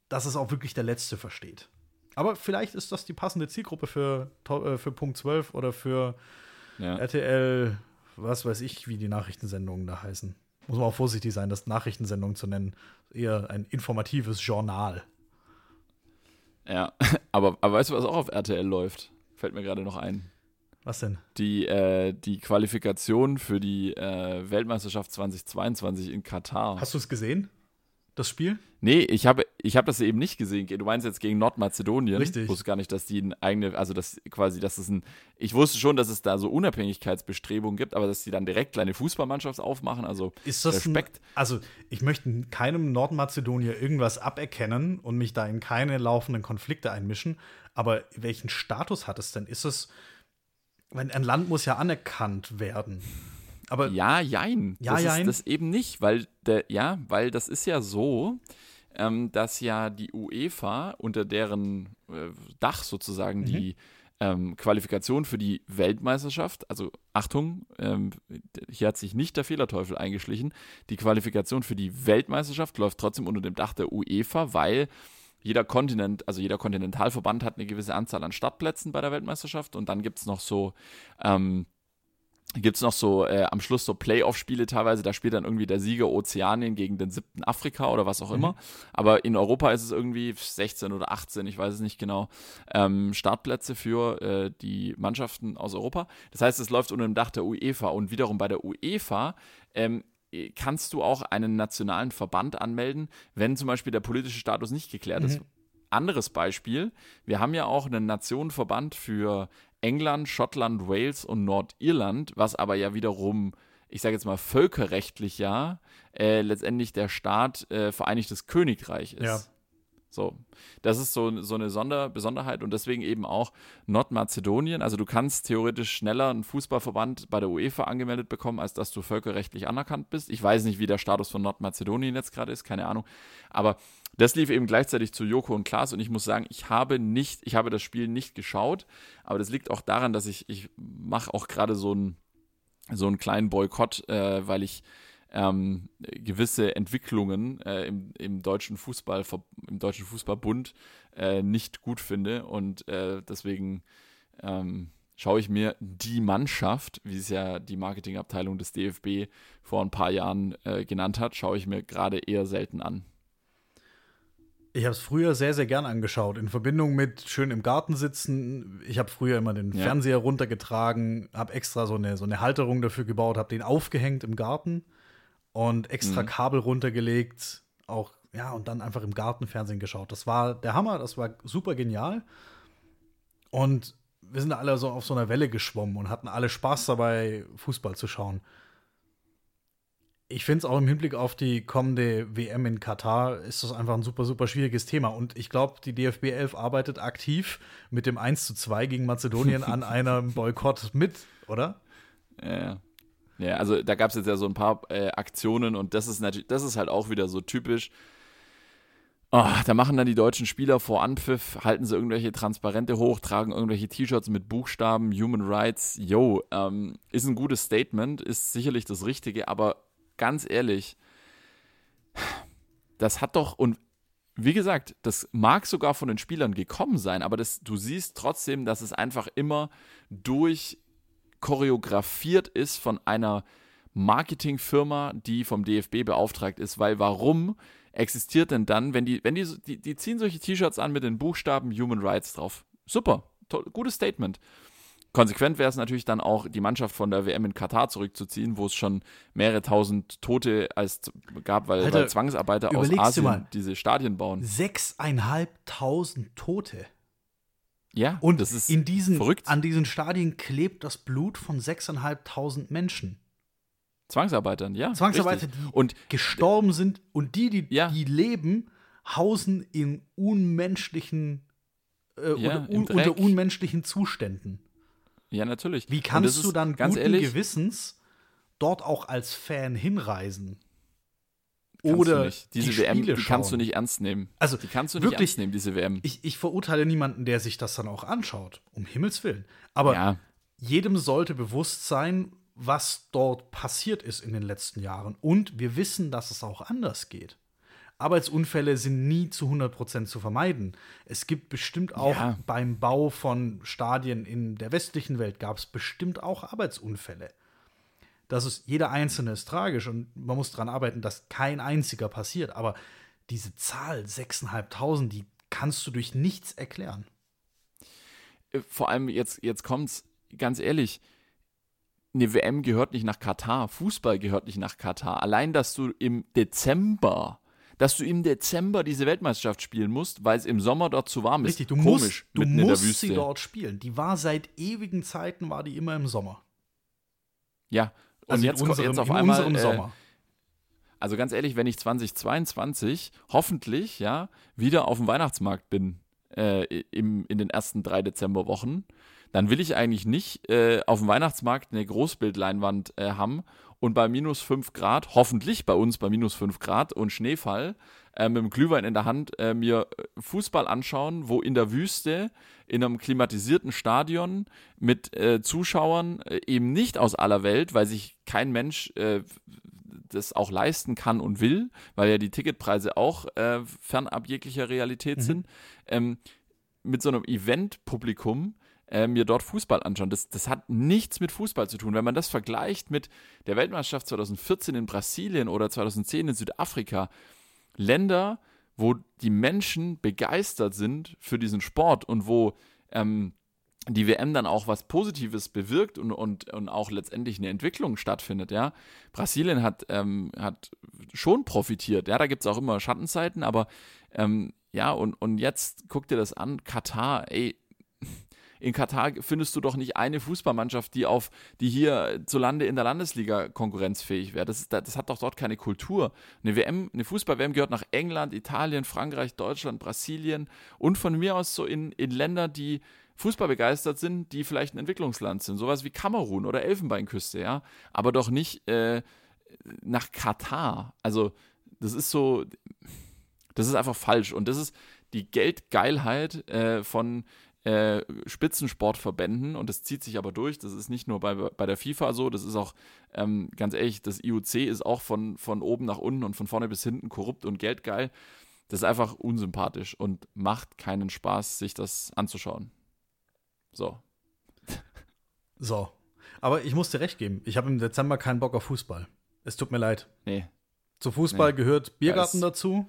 dass es auch wirklich der Letzte versteht. Aber vielleicht ist das die passende Zielgruppe für, äh, für Punkt 12 oder für ja. RTL, was weiß ich, wie die Nachrichtensendungen da heißen muss man auch vorsichtig sein, das Nachrichtensendung zu nennen. Eher ein informatives Journal. Ja, aber, aber weißt du, was auch auf RTL läuft? Fällt mir gerade noch ein. Was denn? Die, äh, die Qualifikation für die äh, Weltmeisterschaft 2022 in Katar. Hast du es gesehen? Das Spiel? Nee, ich habe ich hab das eben nicht gesehen. Du meinst jetzt gegen Nordmazedonien. Richtig. Ich wusste gar nicht, dass die eine eigene, also das quasi, dass es ein, ich wusste schon, dass es da so Unabhängigkeitsbestrebungen gibt, aber dass die dann direkt kleine Fußballmannschaft aufmachen, also ist das Respekt. Ein, also ich möchte keinem Nordmazedonier irgendwas aberkennen und mich da in keine laufenden Konflikte einmischen, aber welchen Status hat es denn? Ist es, ein Land muss ja anerkannt werden. Aber ja, jein. Ja, das jein. ist das eben nicht, weil der, ja, weil das ist ja so, ähm, dass ja die UEFA unter deren äh, Dach sozusagen mhm. die ähm, Qualifikation für die Weltmeisterschaft, also Achtung, ähm, hier hat sich nicht der Fehlerteufel eingeschlichen, die Qualifikation für die Weltmeisterschaft läuft trotzdem unter dem Dach der UEFA, weil jeder Kontinent, also jeder Kontinentalverband hat eine gewisse Anzahl an Startplätzen bei der Weltmeisterschaft und dann gibt es noch so ähm, gibt es noch so äh, am Schluss so Playoff-Spiele teilweise, da spielt dann irgendwie der Sieger Ozeanien gegen den siebten Afrika oder was auch immer. Mhm. Aber in Europa ist es irgendwie 16 oder 18, ich weiß es nicht genau, ähm, Startplätze für äh, die Mannschaften aus Europa. Das heißt, es läuft unter dem Dach der UEFA und wiederum bei der UEFA ähm, kannst du auch einen nationalen Verband anmelden, wenn zum Beispiel der politische Status nicht geklärt mhm. ist. Anderes Beispiel, wir haben ja auch einen Nationenverband für England, Schottland, Wales und Nordirland, was aber ja wiederum, ich sage jetzt mal völkerrechtlich ja, äh, letztendlich der Staat äh, Vereinigtes Königreich ist. Ja. So, das ist so, so eine Sonder Besonderheit und deswegen eben auch Nordmazedonien. Also du kannst theoretisch schneller einen Fußballverband bei der UEFA angemeldet bekommen, als dass du völkerrechtlich anerkannt bist. Ich weiß nicht, wie der Status von Nordmazedonien jetzt gerade ist, keine Ahnung. Aber das lief eben gleichzeitig zu Joko und Klaas und ich muss sagen, ich habe nicht, ich habe das Spiel nicht geschaut, aber das liegt auch daran, dass ich, ich mache auch gerade so einen, so einen kleinen Boykott, äh, weil ich ähm, gewisse Entwicklungen äh, im, im, deutschen Fußball, im deutschen Fußballbund äh, nicht gut finde und äh, deswegen ähm, schaue ich mir die Mannschaft, wie es ja die Marketingabteilung des DFB vor ein paar Jahren äh, genannt hat, schaue ich mir gerade eher selten an. Ich habe es früher sehr, sehr gern angeschaut. In Verbindung mit schön im Garten sitzen. Ich habe früher immer den ja. Fernseher runtergetragen, habe extra so eine, so eine Halterung dafür gebaut, habe den aufgehängt im Garten und extra mhm. Kabel runtergelegt. Auch, ja, und dann einfach im Garten Fernsehen geschaut. Das war der Hammer, das war super genial. Und wir sind alle so auf so einer Welle geschwommen und hatten alle Spaß dabei, Fußball zu schauen ich finde es auch im Hinblick auf die kommende WM in Katar ist das einfach ein super, super schwieriges Thema. Und ich glaube, die DFB 11 arbeitet aktiv mit dem 1 zu 2 gegen Mazedonien an einem Boykott mit, oder? Ja, ja. Also da gab es jetzt ja so ein paar äh, Aktionen und das ist natürlich, das ist halt auch wieder so typisch. Oh, da machen dann die deutschen Spieler vor Anpfiff, halten sie irgendwelche Transparente hoch, tragen irgendwelche T-Shirts mit Buchstaben, Human Rights, yo, ähm, ist ein gutes Statement, ist sicherlich das Richtige, aber ganz ehrlich, das hat doch, und wie gesagt, das mag sogar von den Spielern gekommen sein, aber das, du siehst trotzdem, dass es einfach immer durch choreografiert ist von einer Marketingfirma, die vom DFB beauftragt ist, weil warum existiert denn dann, wenn die, wenn die, die, die ziehen solche T-Shirts an mit den Buchstaben Human Rights drauf. Super, toll, gutes Statement. Konsequent wäre es natürlich dann auch, die Mannschaft von der WM in Katar zurückzuziehen, wo es schon mehrere tausend Tote als gab, weil, Alter, weil Zwangsarbeiter aus Asien diese Stadien bauen. Sechseinhalbtausend Tote. Ja, und das ist in diesen, verrückt. an diesen Stadien klebt das Blut von sechseinhalbtausend Menschen. Zwangsarbeitern, ja. Zwangsarbeiter, richtig. die und, gestorben sind und die, die, ja. die leben, hausen in unmenschlichen, äh, ja, unter, un, unter unmenschlichen Zuständen. Ja, natürlich. Wie kannst du dann guten ehrlich, Gewissens dort auch als Fan hinreisen? Oder nicht. diese die WM, die kannst du nicht ernst nehmen. Also die kannst du nicht wirklich, ernst nehmen, diese WM. Ich, ich, verurteile niemanden, der sich das dann auch anschaut, um Himmels Willen. Aber ja. jedem sollte bewusst sein, was dort passiert ist in den letzten Jahren. Und wir wissen, dass es auch anders geht. Arbeitsunfälle sind nie zu 100% zu vermeiden. Es gibt bestimmt auch ja. beim Bau von Stadien in der westlichen Welt gab es bestimmt auch Arbeitsunfälle. Das ist, jeder einzelne ist tragisch und man muss daran arbeiten, dass kein einziger passiert. Aber diese Zahl, 6.500, die kannst du durch nichts erklären. Äh, vor allem jetzt, jetzt kommt's, ganz ehrlich, eine WM gehört nicht nach Katar, Fußball gehört nicht nach Katar. Allein, dass du im Dezember dass du im Dezember diese Weltmeisterschaft spielen musst, weil es im Sommer dort zu warm ist. Richtig, du Komisch, musst, du musst sie dort spielen. Die war seit ewigen Zeiten, war die immer im Sommer. Ja, also jetzt, unserem, jetzt auf einmal. Äh, also ganz ehrlich, wenn ich 2022 hoffentlich ja wieder auf dem Weihnachtsmarkt bin äh, im, in den ersten drei Dezemberwochen, dann will ich eigentlich nicht äh, auf dem Weihnachtsmarkt eine Großbildleinwand äh, haben und bei minus 5 Grad, hoffentlich bei uns bei minus 5 Grad und Schneefall, äh, mit dem Glühwein in der Hand äh, mir äh, Fußball anschauen, wo in der Wüste, in einem klimatisierten Stadion mit äh, Zuschauern äh, eben nicht aus aller Welt, weil sich kein Mensch äh, das auch leisten kann und will, weil ja die Ticketpreise auch fernab jeglicher Realität mhm. sind, ähm, mit so einem Event-Publikum äh, mir dort Fußball anschauen. Das, das hat nichts mit Fußball zu tun. Wenn man das vergleicht mit der Weltmeisterschaft 2014 in Brasilien oder 2010 in Südafrika, Länder, wo die Menschen begeistert sind für diesen Sport und wo ähm, die WM dann auch was Positives bewirkt und, und, und auch letztendlich eine Entwicklung stattfindet, ja. Brasilien hat, ähm, hat schon profitiert, ja, da gibt es auch immer Schattenzeiten, aber ähm, ja, und, und jetzt guck dir das an, Katar, ey, in Katar findest du doch nicht eine Fußballmannschaft, die auf, die hier zu Lande in der Landesliga konkurrenzfähig wäre. Das, das hat doch dort keine Kultur. Eine WM, eine Fußball-WM gehört nach England, Italien, Frankreich, Deutschland, Brasilien und von mir aus so in, in Länder, die Fußball begeistert sind, die vielleicht ein Entwicklungsland sind, sowas wie Kamerun oder Elfenbeinküste, ja, aber doch nicht äh, nach Katar. Also das ist so, das ist einfach falsch und das ist die Geldgeilheit äh, von äh, Spitzensportverbänden und das zieht sich aber durch. Das ist nicht nur bei, bei der FIFA so, das ist auch, ähm, ganz ehrlich, das IOC ist auch von, von oben nach unten und von vorne bis hinten korrupt und geldgeil. Das ist einfach unsympathisch und macht keinen Spaß, sich das anzuschauen. So. So. Aber ich muss dir recht geben, ich habe im Dezember keinen Bock auf Fußball. Es tut mir leid. Nee. Zu Fußball nee. gehört Biergarten dazu.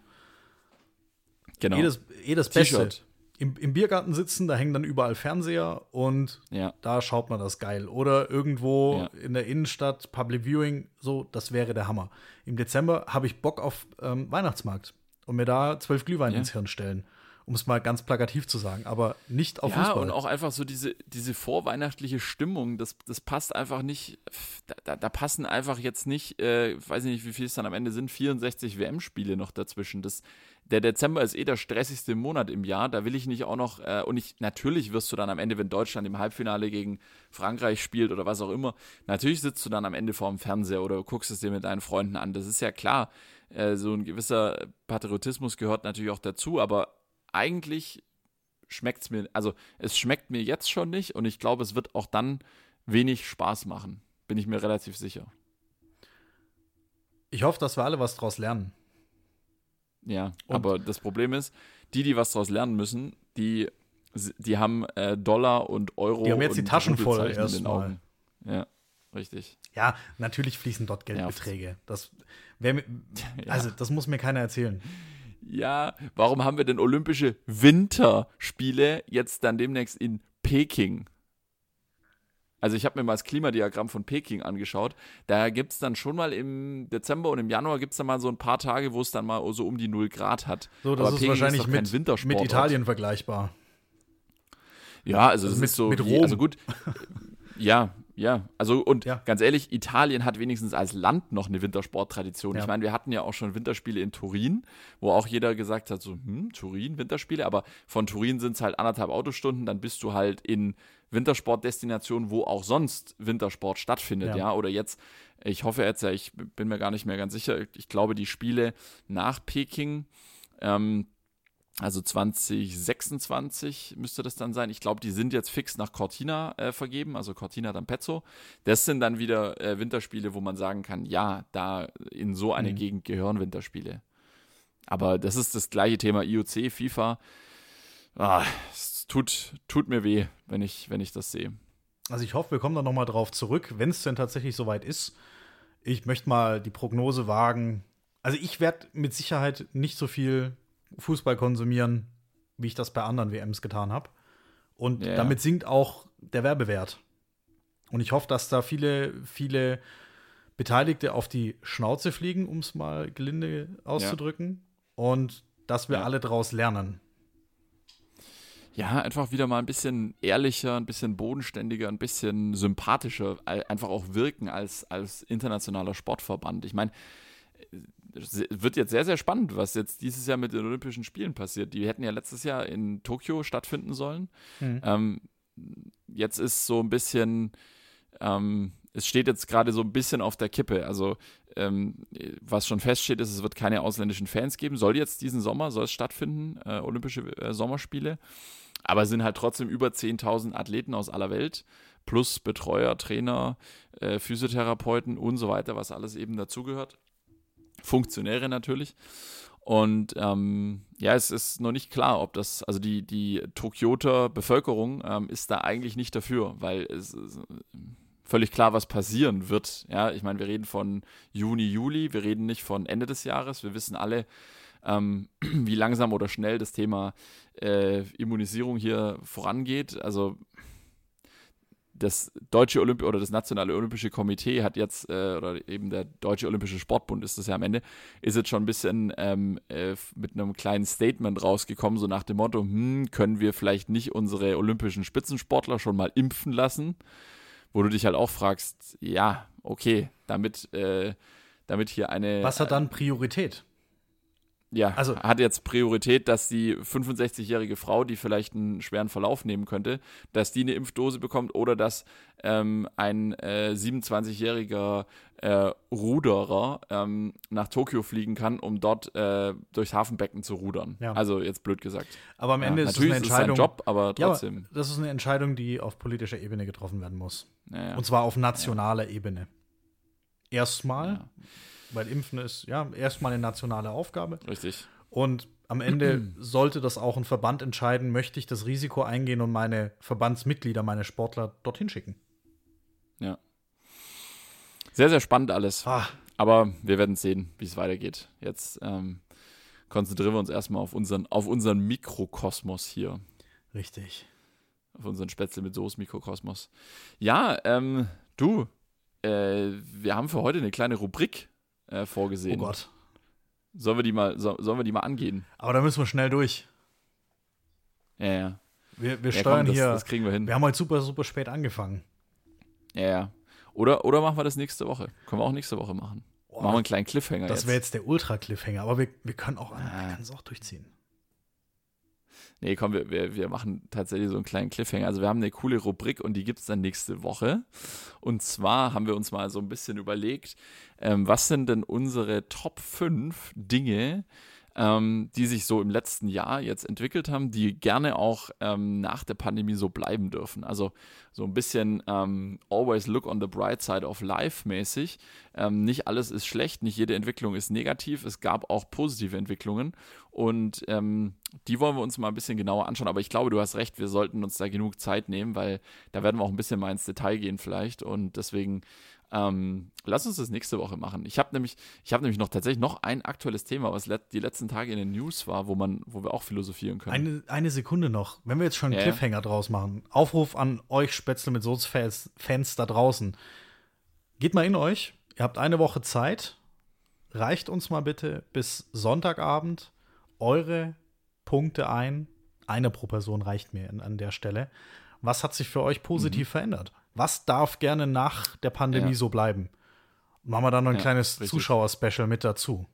Genau. Jedes, jedes Beste. Im, Im, Biergarten sitzen, da hängen dann überall Fernseher und ja. da schaut man das geil. Oder irgendwo ja. in der Innenstadt, Public Viewing, so, das wäre der Hammer. Im Dezember habe ich Bock auf ähm, Weihnachtsmarkt und mir da zwölf Glühwein ja. ins Hirn stellen um es mal ganz plakativ zu sagen, aber nicht auf ja, Fußball. und auch einfach so diese, diese vorweihnachtliche Stimmung, das, das passt einfach nicht, da, da passen einfach jetzt nicht, äh, weiß ich nicht, wie viel es dann am Ende sind, 64 WM-Spiele noch dazwischen. Das, der Dezember ist eh der stressigste Monat im Jahr, da will ich nicht auch noch, äh, und ich, natürlich wirst du dann am Ende, wenn Deutschland im Halbfinale gegen Frankreich spielt oder was auch immer, natürlich sitzt du dann am Ende vor dem Fernseher oder guckst es dir mit deinen Freunden an, das ist ja klar. Äh, so ein gewisser Patriotismus gehört natürlich auch dazu, aber eigentlich schmeckt es mir, also es schmeckt mir jetzt schon nicht und ich glaube, es wird auch dann wenig Spaß machen. Bin ich mir relativ sicher. Ich hoffe, dass wir alle was draus lernen. Ja, und? aber das Problem ist, die, die was draus lernen müssen, die, die haben äh, Dollar und Euro. Die haben jetzt die Taschen voll erstmal. Ja, richtig. Ja, natürlich fließen dort Geldbeträge. Ja. Das, wer, also, das muss mir keiner erzählen ja, warum haben wir denn Olympische Winterspiele jetzt dann demnächst in Peking? Also ich habe mir mal das Klimadiagramm von Peking angeschaut. Da gibt es dann schon mal im Dezember und im Januar gibt es dann mal so ein paar Tage, wo es dann mal so um die 0 Grad hat. So, das Aber ist Peking wahrscheinlich ist mit, mit Italien vergleichbar. Ja, also, also das mit, ist so, mit Rom. also gut, ja, ja, also und ja. ganz ehrlich, Italien hat wenigstens als Land noch eine Wintersporttradition. Ja. Ich meine, wir hatten ja auch schon Winterspiele in Turin, wo auch jeder gesagt hat, so, hm, Turin, Winterspiele, aber von Turin sind es halt anderthalb Autostunden, dann bist du halt in Wintersportdestinationen, wo auch sonst Wintersport stattfindet, ja. ja. Oder jetzt, ich hoffe jetzt ja, ich bin mir gar nicht mehr ganz sicher, ich glaube, die Spiele nach Peking, ähm, also 2026 müsste das dann sein. Ich glaube, die sind jetzt fix nach Cortina äh, vergeben, also Cortina d'Ampezzo. Das sind dann wieder äh, Winterspiele, wo man sagen kann, ja, da in so eine mhm. Gegend gehören Winterspiele. Aber das ist das gleiche Thema IOC, FIFA. Ah, es tut, tut mir weh, wenn ich, wenn ich das sehe. Also ich hoffe, wir kommen da nochmal drauf zurück, wenn es denn tatsächlich soweit ist. Ich möchte mal die Prognose wagen. Also ich werde mit Sicherheit nicht so viel Fußball konsumieren, wie ich das bei anderen WMs getan habe. Und yeah. damit sinkt auch der Werbewert. Und ich hoffe, dass da viele, viele Beteiligte auf die Schnauze fliegen, um es mal gelinde auszudrücken. Ja. Und dass wir ja. alle daraus lernen. Ja, einfach wieder mal ein bisschen ehrlicher, ein bisschen bodenständiger, ein bisschen sympathischer, einfach auch wirken als, als internationaler Sportverband. Ich meine, wird jetzt sehr, sehr spannend, was jetzt dieses Jahr mit den Olympischen Spielen passiert. Die hätten ja letztes Jahr in Tokio stattfinden sollen. Mhm. Ähm, jetzt ist so ein bisschen, ähm, es steht jetzt gerade so ein bisschen auf der Kippe. Also, ähm, was schon feststeht, ist, es wird keine ausländischen Fans geben. Soll jetzt diesen Sommer, soll es stattfinden, äh, Olympische äh, Sommerspiele. Aber es sind halt trotzdem über 10.000 Athleten aus aller Welt, plus Betreuer, Trainer, äh, Physiotherapeuten und so weiter, was alles eben dazugehört. Funktionäre natürlich. Und ähm, ja, es ist noch nicht klar, ob das, also die, die Tokioter Bevölkerung ähm, ist da eigentlich nicht dafür, weil es ist völlig klar, was passieren wird. Ja, ich meine, wir reden von Juni, Juli, wir reden nicht von Ende des Jahres. Wir wissen alle, ähm, wie langsam oder schnell das Thema äh, Immunisierung hier vorangeht. Also das deutsche Olymp oder das nationale olympische Komitee hat jetzt äh, oder eben der deutsche olympische Sportbund ist das ja am Ende ist jetzt schon ein bisschen ähm, äh, mit einem kleinen Statement rausgekommen so nach dem Motto hm, können wir vielleicht nicht unsere olympischen Spitzensportler schon mal impfen lassen wo du dich halt auch fragst ja okay damit äh, damit hier eine was hat dann Priorität ja, also hat jetzt Priorität, dass die 65-jährige Frau, die vielleicht einen schweren Verlauf nehmen könnte, dass die eine Impfdose bekommt oder dass ähm, ein äh, 27-jähriger äh, Ruderer ähm, nach Tokio fliegen kann, um dort äh, durchs Hafenbecken zu rudern. Ja. Also jetzt blöd gesagt. Aber am Ende ja, ist es eine Entscheidung. Ist Job, aber trotzdem. Ja, das ist eine Entscheidung, die auf politischer Ebene getroffen werden muss. Und zwar auf nationaler Ebene. Erstmal weil Impfen ist ja erstmal eine nationale Aufgabe. Richtig. Und am Ende sollte das auch ein Verband entscheiden, möchte ich das Risiko eingehen und meine Verbandsmitglieder, meine Sportler dorthin schicken. Ja. Sehr, sehr spannend alles. Ah. Aber wir werden sehen, wie es weitergeht. Jetzt ähm, konzentrieren wir uns erstmal auf unseren, auf unseren Mikrokosmos hier. Richtig. Auf unseren Spätzle mit Soße Mikrokosmos. Ja, ähm, du, äh, wir haben für heute eine kleine Rubrik äh, vorgesehen. Oh Gott. Sollen wir die mal, so, sollen wir die mal angehen? Aber da müssen wir schnell durch. Ja, ja. Wir, wir ja, steuern komm, das, hier. Das kriegen wir hin. Wir haben heute super, super spät angefangen. Ja, ja. Oder, oder machen wir das nächste Woche. Können wir auch nächste Woche machen. Oh, machen wir einen kleinen Cliffhanger. Das wäre jetzt der Ultra-Cliffhanger, aber wir, wir können auch, ah. wir auch durchziehen. Nee, komm, wir, wir, wir machen tatsächlich so einen kleinen Cliffhanger. Also wir haben eine coole Rubrik und die gibt es dann nächste Woche. Und zwar haben wir uns mal so ein bisschen überlegt, ähm, was sind denn unsere Top 5 Dinge, ähm, die sich so im letzten Jahr jetzt entwickelt haben, die gerne auch ähm, nach der Pandemie so bleiben dürfen. Also so ein bisschen ähm, always look on the bright side of life mäßig. Ähm, nicht alles ist schlecht, nicht jede Entwicklung ist negativ. Es gab auch positive Entwicklungen und ähm, die wollen wir uns mal ein bisschen genauer anschauen. Aber ich glaube, du hast recht, wir sollten uns da genug Zeit nehmen, weil da werden wir auch ein bisschen mal ins Detail gehen vielleicht und deswegen ähm, lass uns das nächste Woche machen. Ich habe nämlich, ich habe nämlich noch tatsächlich noch ein aktuelles Thema, was let die letzten Tage in den News war, wo man, wo wir auch philosophieren können. Eine, eine Sekunde noch, wenn wir jetzt schon einen ja, Cliffhanger draus machen. Aufruf an euch Spätzle mit Soße-Fans Fans da draußen. Geht mal in euch. Ihr habt eine Woche Zeit. Reicht uns mal bitte bis Sonntagabend eure Punkte ein. Eine pro Person reicht mir an, an der Stelle. Was hat sich für euch positiv mhm. verändert? Was darf gerne nach der Pandemie ja. so bleiben? Machen wir da noch ein ja, kleines Zuschauer-Special mit dazu.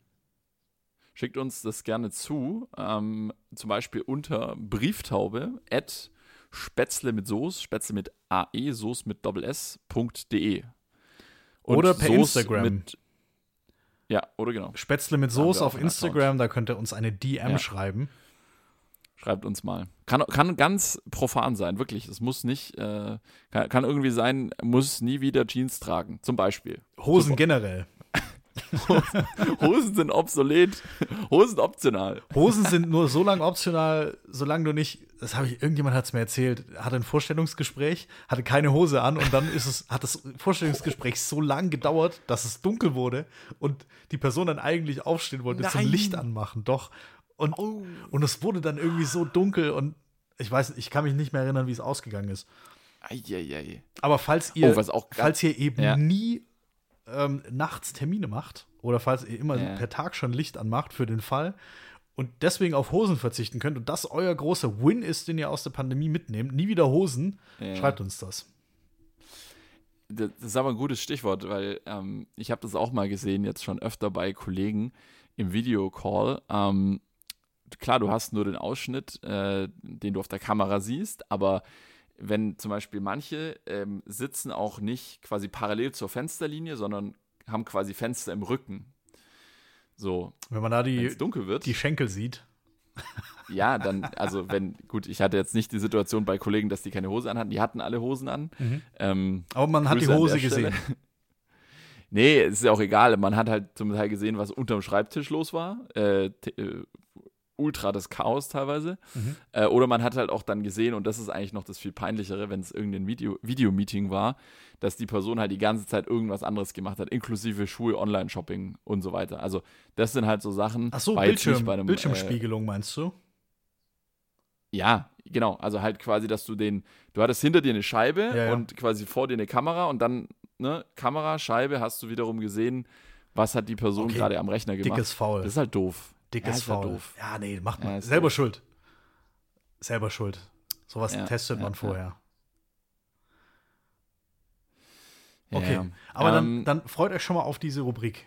Schickt uns das gerne zu, ähm, zum Beispiel unter Brieftaube at spätzle mit Soße, spätzle mit AE, Soße mit Doppel S.de. Oder per Soße Instagram. Ja, oder genau. Spätzle mit Soße auf Instagram, da könnt ihr uns eine DM ja. schreiben. Schreibt uns mal. Kann, kann ganz profan sein, wirklich. Es muss nicht, äh, kann, kann, irgendwie sein, muss nie wieder Jeans tragen, zum Beispiel. Hosen Super. generell. Hosen sind obsolet. Hosen optional. Hosen sind nur so lange optional, solange du nicht, das habe ich, irgendjemand hat es mir erzählt, hatte ein Vorstellungsgespräch, hatte keine Hose an und dann ist es, hat das Vorstellungsgespräch so lang gedauert, dass es dunkel wurde und die Person dann eigentlich aufstehen wollte, Nein. zum Licht anmachen. Doch. Und, oh. und es wurde dann irgendwie so dunkel und ich weiß, ich kann mich nicht mehr erinnern, wie es ausgegangen ist. Eieiei. Aber falls ihr, oh, falls ihr eben ja. nie ähm, nachts Termine macht oder falls ihr immer ja. per Tag schon Licht anmacht für den Fall und deswegen auf Hosen verzichten könnt und das euer großer Win ist, den ihr aus der Pandemie mitnehmt, nie wieder Hosen, ja. schreibt uns das. Das ist aber ein gutes Stichwort, weil ähm, ich habe das auch mal gesehen, jetzt schon öfter bei Kollegen im Videocall. Ähm, klar, du hast nur den Ausschnitt, äh, den du auf der Kamera siehst, aber wenn zum Beispiel manche ähm, sitzen auch nicht quasi parallel zur Fensterlinie, sondern haben quasi Fenster im Rücken. So. Wenn man da die, dunkel wird, die Schenkel sieht. Ja, dann, also wenn, gut, ich hatte jetzt nicht die Situation bei Kollegen, dass die keine Hose anhatten, die hatten alle Hosen an. Mhm. Ähm, Aber man hat die Hose gesehen. Nee, es ist ja auch egal. Man hat halt zum Teil gesehen, was unterm Schreibtisch los war. Äh, äh, ultra das Chaos teilweise. Mhm. Äh, oder man hat halt auch dann gesehen, und das ist eigentlich noch das viel peinlichere, wenn es irgendein Video, Videomeeting war, dass die Person halt die ganze Zeit irgendwas anderes gemacht hat, inklusive Schuhe, Online-Shopping und so weiter. Also das sind halt so Sachen. Ach so, Bildschirm, einem, Bildschirmspiegelung äh, meinst du? Ja, genau. Also halt quasi, dass du den, du hattest hinter dir eine Scheibe ja, ja. und quasi vor dir eine Kamera und dann, ne, Kamera, Scheibe, hast du wiederum gesehen, was hat die Person okay. gerade am Rechner gemacht. Dickes Faul. Das ist halt doof. Dickes ja, Foul. Doof. Ja, nee, macht man. Ja, Selber doof. schuld. Selber schuld. Sowas ja, testet man vorher. Okay, aber ähm, dann, dann freut euch schon mal auf diese Rubrik.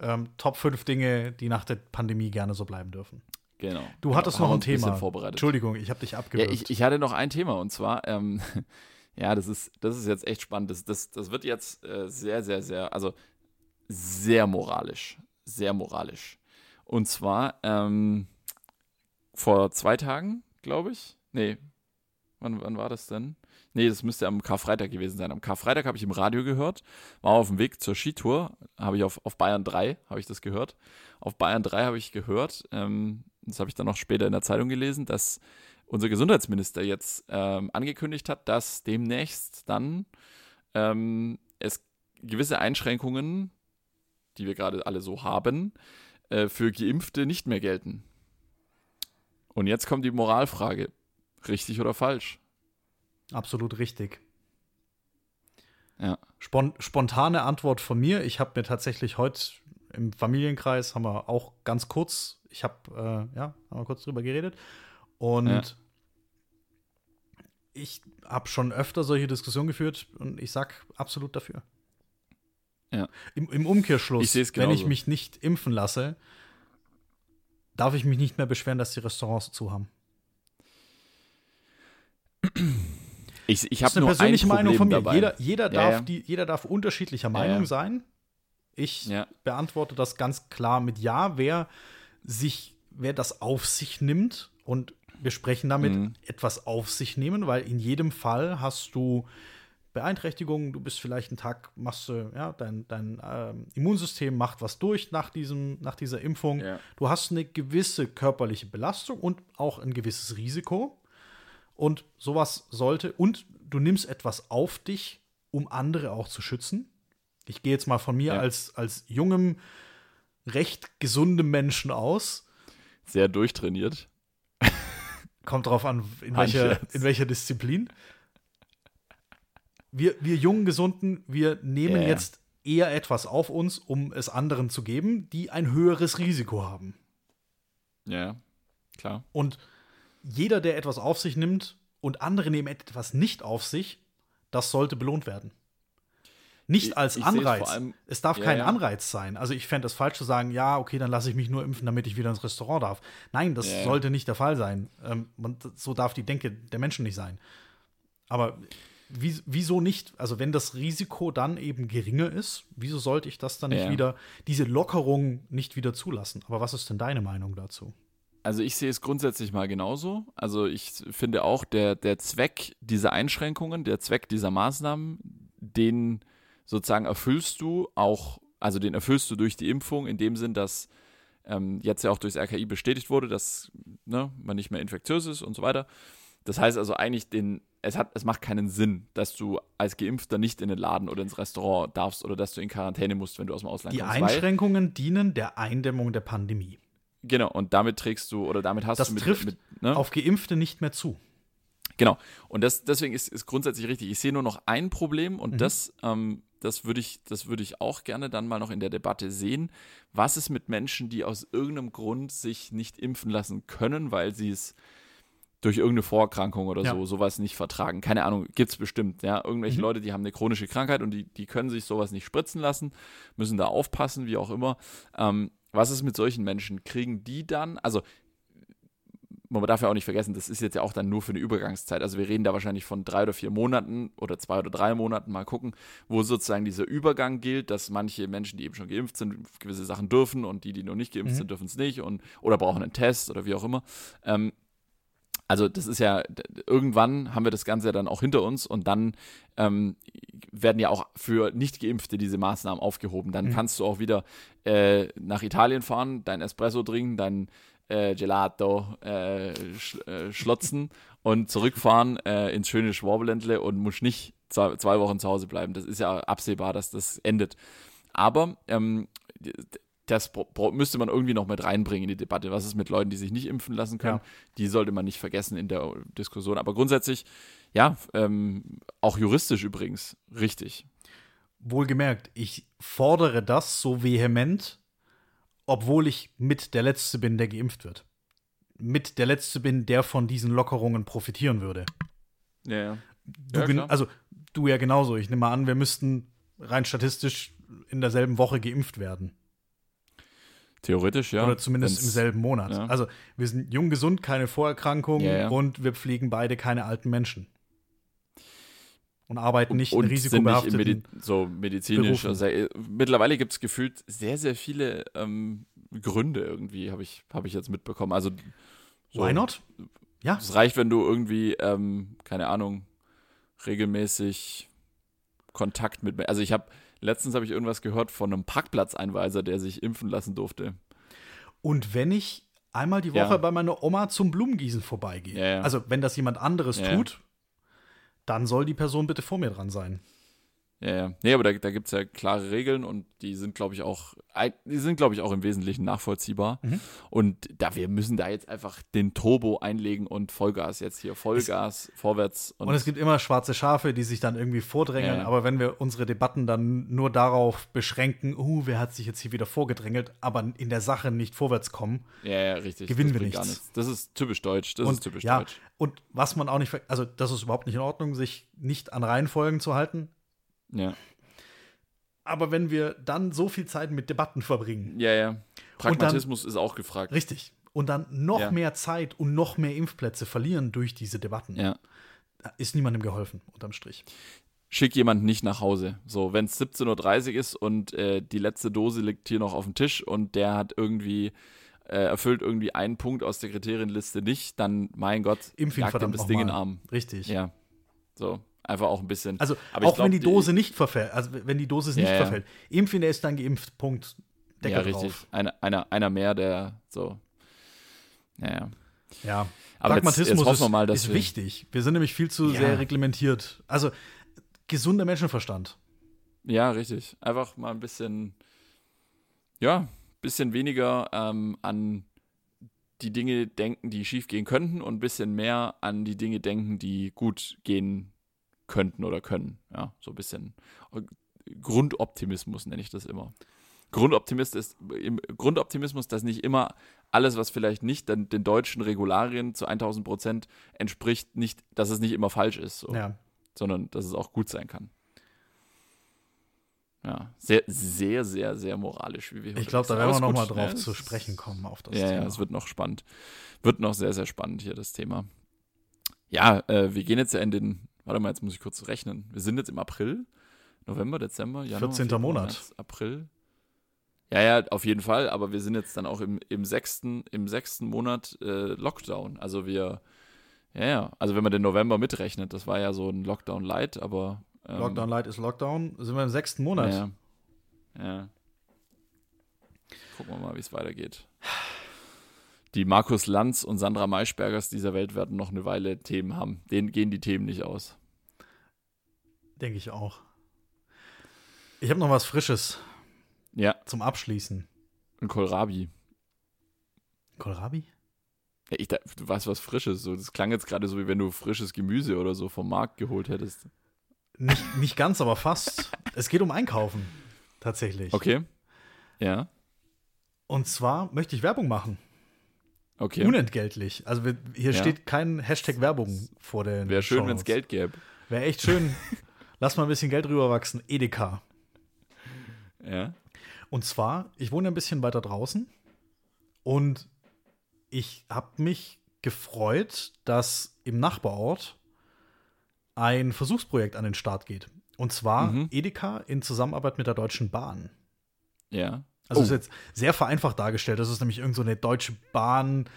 Ähm, Top 5 Dinge, die nach der Pandemie gerne so bleiben dürfen. Genau. Du hattest genau, noch ein Thema. Vorbereitet. Entschuldigung, ich habe dich abgewürgt. Ja, ich, ich, hatte noch ein Thema und zwar, ähm, ja, das ist, das ist jetzt echt spannend. Das, das, das wird jetzt äh, sehr, sehr, sehr, also sehr moralisch. Sehr moralisch. Und zwar ähm, vor zwei Tagen, glaube ich. Nee, wann, wann war das denn? Nee, das müsste am Karfreitag gewesen sein. Am Karfreitag habe ich im Radio gehört, war auf dem Weg zur Skitour, habe ich auf, auf Bayern 3, habe ich das gehört. Auf Bayern 3 habe ich gehört, ähm, das habe ich dann noch später in der Zeitung gelesen, dass unser Gesundheitsminister jetzt ähm, angekündigt hat, dass demnächst dann ähm, es gewisse Einschränkungen, die wir gerade alle so haben, äh, für Geimpfte nicht mehr gelten. Und jetzt kommt die Moralfrage. Richtig oder falsch? Absolut richtig. Ja. Spon spontane Antwort von mir. Ich habe mir tatsächlich heute im Familienkreis haben wir auch ganz kurz, ich habe äh, ja, haben wir kurz drüber geredet und ja. ich habe schon öfter solche Diskussionen geführt und ich sag absolut dafür. Ja. Im, Im, Umkehrschluss, ich wenn ich mich nicht impfen lasse, darf ich mich nicht mehr beschweren, dass die Restaurants zu haben. Ich, ich habe eine persönliche ein Meinung von mir. Dabei. Jeder, jeder, darf ja. Die, jeder darf unterschiedlicher Meinung ja, sein. Ich beantworte das ganz klar mit Ja. Wer sich, wer das auf sich nimmt und wir sprechen damit mhm. etwas auf sich nehmen, weil in jedem Fall hast du Beeinträchtigungen, du bist vielleicht einen Tag, machst du, ja, dein, dein äh, Immunsystem macht was durch nach, diesem, nach dieser Impfung. Ja. Du hast eine gewisse körperliche Belastung und auch ein gewisses Risiko. Und sowas sollte, und du nimmst etwas auf dich, um andere auch zu schützen. Ich gehe jetzt mal von mir ja. als, als jungem, recht gesundem Menschen aus. Sehr durchtrainiert. Kommt drauf an, in, welcher, in welcher Disziplin wir, wir jungen Gesunden, wir nehmen yeah. jetzt eher etwas auf uns, um es anderen zu geben, die ein höheres Risiko haben. Ja, klar. Und jeder, der etwas auf sich nimmt und andere nehmen etwas nicht auf sich, das sollte belohnt werden. Nicht als ich, ich Anreiz. Allem, es darf ja, kein ja. Anreiz sein. Also ich fände es falsch zu sagen, ja, okay, dann lasse ich mich nur impfen, damit ich wieder ins Restaurant darf. Nein, das ja, sollte nicht der Fall sein. Ähm, so darf die Denke der Menschen nicht sein. Aber wie, wieso nicht? Also, wenn das Risiko dann eben geringer ist, wieso sollte ich das dann nicht ja. wieder, diese Lockerung nicht wieder zulassen? Aber was ist denn deine Meinung dazu? Also, ich sehe es grundsätzlich mal genauso. Also, ich finde auch, der, der Zweck dieser Einschränkungen, der Zweck dieser Maßnahmen, den sozusagen erfüllst du auch, also den erfüllst du durch die Impfung, in dem Sinn, dass ähm, jetzt ja auch durchs RKI bestätigt wurde, dass ne, man nicht mehr infektiös ist und so weiter. Das heißt also eigentlich, den, es, hat, es macht keinen Sinn, dass du als Geimpfter nicht in den Laden oder ins Restaurant darfst oder dass du in Quarantäne musst, wenn du aus dem Ausland Die kommst. Die Einschränkungen dienen der Eindämmung der Pandemie. Genau, und damit trägst du oder damit hast das du mit, trifft mit, ne? auf Geimpfte nicht mehr zu. Genau, und das, deswegen ist, ist grundsätzlich richtig. Ich sehe nur noch ein Problem und mhm. das, ähm, das würde ich, das ich auch gerne dann mal noch in der Debatte sehen. Was ist mit Menschen, die aus irgendeinem Grund sich nicht impfen lassen können, weil sie es durch irgendeine Vorerkrankung oder ja. so sowas nicht vertragen. Keine Ahnung, gibt es bestimmt. Ja, irgendwelche mhm. Leute, die haben eine chronische Krankheit und die, die können sich sowas nicht spritzen lassen, müssen da aufpassen, wie auch immer. Ähm, was ist mit solchen Menschen? Kriegen die dann, also man darf ja auch nicht vergessen, das ist jetzt ja auch dann nur für eine Übergangszeit. Also wir reden da wahrscheinlich von drei oder vier Monaten oder zwei oder drei Monaten, mal gucken, wo sozusagen dieser Übergang gilt, dass manche Menschen, die eben schon geimpft sind, gewisse Sachen dürfen und die, die noch nicht geimpft mhm. sind, dürfen es nicht und oder brauchen einen Test oder wie auch immer. Ähm, also das ist ja, irgendwann haben wir das Ganze dann auch hinter uns und dann ähm, werden ja auch für Nicht-Geimpfte diese Maßnahmen aufgehoben. Dann mhm. kannst du auch wieder äh, nach Italien fahren, dein Espresso trinken, dein äh, Gelato äh, sch äh, schlotzen und zurückfahren äh, ins schöne Schwabeländle und musst nicht zwei, zwei, Wochen zu Hause bleiben. Das ist ja absehbar, dass das endet. Aber ähm, das müsste man irgendwie noch mit reinbringen in die Debatte. Was ist mit Leuten, die sich nicht impfen lassen können? Ja. Die sollte man nicht vergessen in der Diskussion. Aber grundsätzlich, ja, ähm, auch juristisch übrigens, richtig. Wohlgemerkt, ich fordere das so vehement, obwohl ich mit der Letzte bin, der geimpft wird. Mit der Letzte bin, der von diesen Lockerungen profitieren würde. Ja, ja. Du ja, also du ja genauso. Ich nehme mal an, wir müssten rein statistisch in derselben Woche geimpft werden. Theoretisch, ja. Oder zumindest Wenn's, im selben Monat. Ja. Also wir sind jung, gesund, keine Vorerkrankungen ja, ja. und wir pflegen beide keine alten Menschen. Und arbeiten nicht und in risikobehafteten Medi so medizinisch. Also, äh, mittlerweile gibt es gefühlt sehr, sehr viele ähm, Gründe irgendwie, habe ich, hab ich jetzt mitbekommen. Also so, Why not? Ja. Es reicht, wenn du irgendwie, ähm, keine Ahnung, regelmäßig Kontakt mit. Also ich habe Letztens habe ich irgendwas gehört von einem Parkplatzeinweiser, der sich impfen lassen durfte. Und wenn ich einmal die Woche ja. bei meiner Oma zum Blumengießen vorbeigehe, ja, ja. also wenn das jemand anderes tut, dann soll die Person bitte vor mir dran sein. Ja, ja. Nee, aber da, da gibt es ja klare Regeln und die sind, glaube ich, auch, die sind, glaube ich, auch im Wesentlichen nachvollziehbar. Mhm. Und da wir müssen da jetzt einfach den Turbo einlegen und Vollgas jetzt hier, Vollgas, es, vorwärts. Und, und, es gibt immer schwarze Schafe, die sich dann irgendwie vordrängeln, ja, ja. aber wenn wir unsere Debatten dann nur darauf beschränken, uh, wer hat sich jetzt hier wieder vorgedrängelt, aber in der Sache nicht vorwärts kommen, ja, ja, richtig. gewinnen wir nichts. nichts. Das ist typisch deutsch, das und, ist typisch ja, deutsch. Und was man auch nicht, also das ist überhaupt nicht in Ordnung, sich nicht an Reihenfolgen zu halten, ja. Aber wenn wir dann so viel Zeit mit Debatten verbringen. Ja, ja. Pragmatismus dann, ist auch gefragt. Richtig. Und dann noch ja. mehr Zeit und noch mehr Impfplätze verlieren durch diese Debatten. Ja. Ist niemandem geholfen, unterm Strich. Schick jemanden nicht nach Hause. So, wenn es 17.30 Uhr ist und äh, die letzte Dose liegt hier noch auf dem Tisch und der hat irgendwie äh, erfüllt irgendwie einen Punkt aus der Kriterienliste nicht, dann, mein Gott, Impf ihn verdammt das Ding in den Arm. Richtig. Ja. So einfach auch ein bisschen. Also auch glaub, wenn die Dose nicht verfällt, also wenn die Dose nicht ja, verfällt. Impfen, der ist dann geimpft, Punkt. Deckel ja, richtig. Drauf. Einer, einer, einer mehr, der so. Naja. Ja. Aber Pragmatismus jetzt, jetzt mal, ist, ist wir wichtig. Wir sind nämlich viel zu ja. sehr reglementiert. Also gesunder Menschenverstand. Ja, richtig. Einfach mal ein bisschen, ja, bisschen weniger ähm, an die Dinge denken, die schief gehen könnten und ein bisschen mehr an die Dinge denken, die gut gehen könnten oder können. Ja, so ein bisschen Grundoptimismus nenne ich das immer. Grundoptimist ist, im Grundoptimismus, dass nicht immer alles, was vielleicht nicht den, den deutschen Regularien zu 1000 Prozent entspricht, nicht, dass es nicht immer falsch ist, so. ja. sondern dass es auch gut sein kann. Ja, sehr, sehr, sehr, sehr moralisch, wie wir Ich glaube, da werden wir nochmal drauf ja, zu sprechen kommen auf das ja, Thema. Ja, es wird noch spannend. Wird noch sehr, sehr spannend hier, das Thema. Ja, äh, wir gehen jetzt ja in den Warte mal, jetzt muss ich kurz rechnen. Wir sind jetzt im April, November, Dezember, Januar. 14. Februar, Monat. März, April. Ja, ja, auf jeden Fall, aber wir sind jetzt dann auch im, im, sechsten, im sechsten Monat äh, Lockdown. Also wir, ja, ja, also wenn man den November mitrechnet, das war ja so ein Lockdown Light, aber. Ähm, Lockdown Light ist Lockdown, sind wir im sechsten Monat. Ja. ja. Gucken wir mal, wie es weitergeht die Markus Lanz und Sandra Maischbergers dieser Welt werden noch eine Weile Themen haben. Denen gehen die Themen nicht aus. Denke ich auch. Ich habe noch was Frisches. Ja. Zum Abschließen. Ein Kohlrabi. Kohlrabi? Ja, ich, du weißt was Frisches. So, das klang jetzt gerade so, wie wenn du frisches Gemüse oder so vom Markt geholt hättest. Nicht, nicht ganz, aber fast. es geht um Einkaufen. Tatsächlich. Okay. Ja. Und zwar möchte ich Werbung machen. Okay. Unentgeltlich. Also wir, hier ja. steht kein Hashtag Werbung vor der. Wäre schön, wenn es Geld gäbe. Wäre echt schön. Lass mal ein bisschen Geld rüberwachsen. Edeka. Ja. Und zwar, ich wohne ein bisschen weiter draußen und ich habe mich gefreut, dass im Nachbarort ein Versuchsprojekt an den Start geht. Und zwar mhm. Edeka in Zusammenarbeit mit der Deutschen Bahn. Ja. Also oh. ist jetzt sehr vereinfacht dargestellt. Das ist nämlich irgend so eine Deutsche Bahn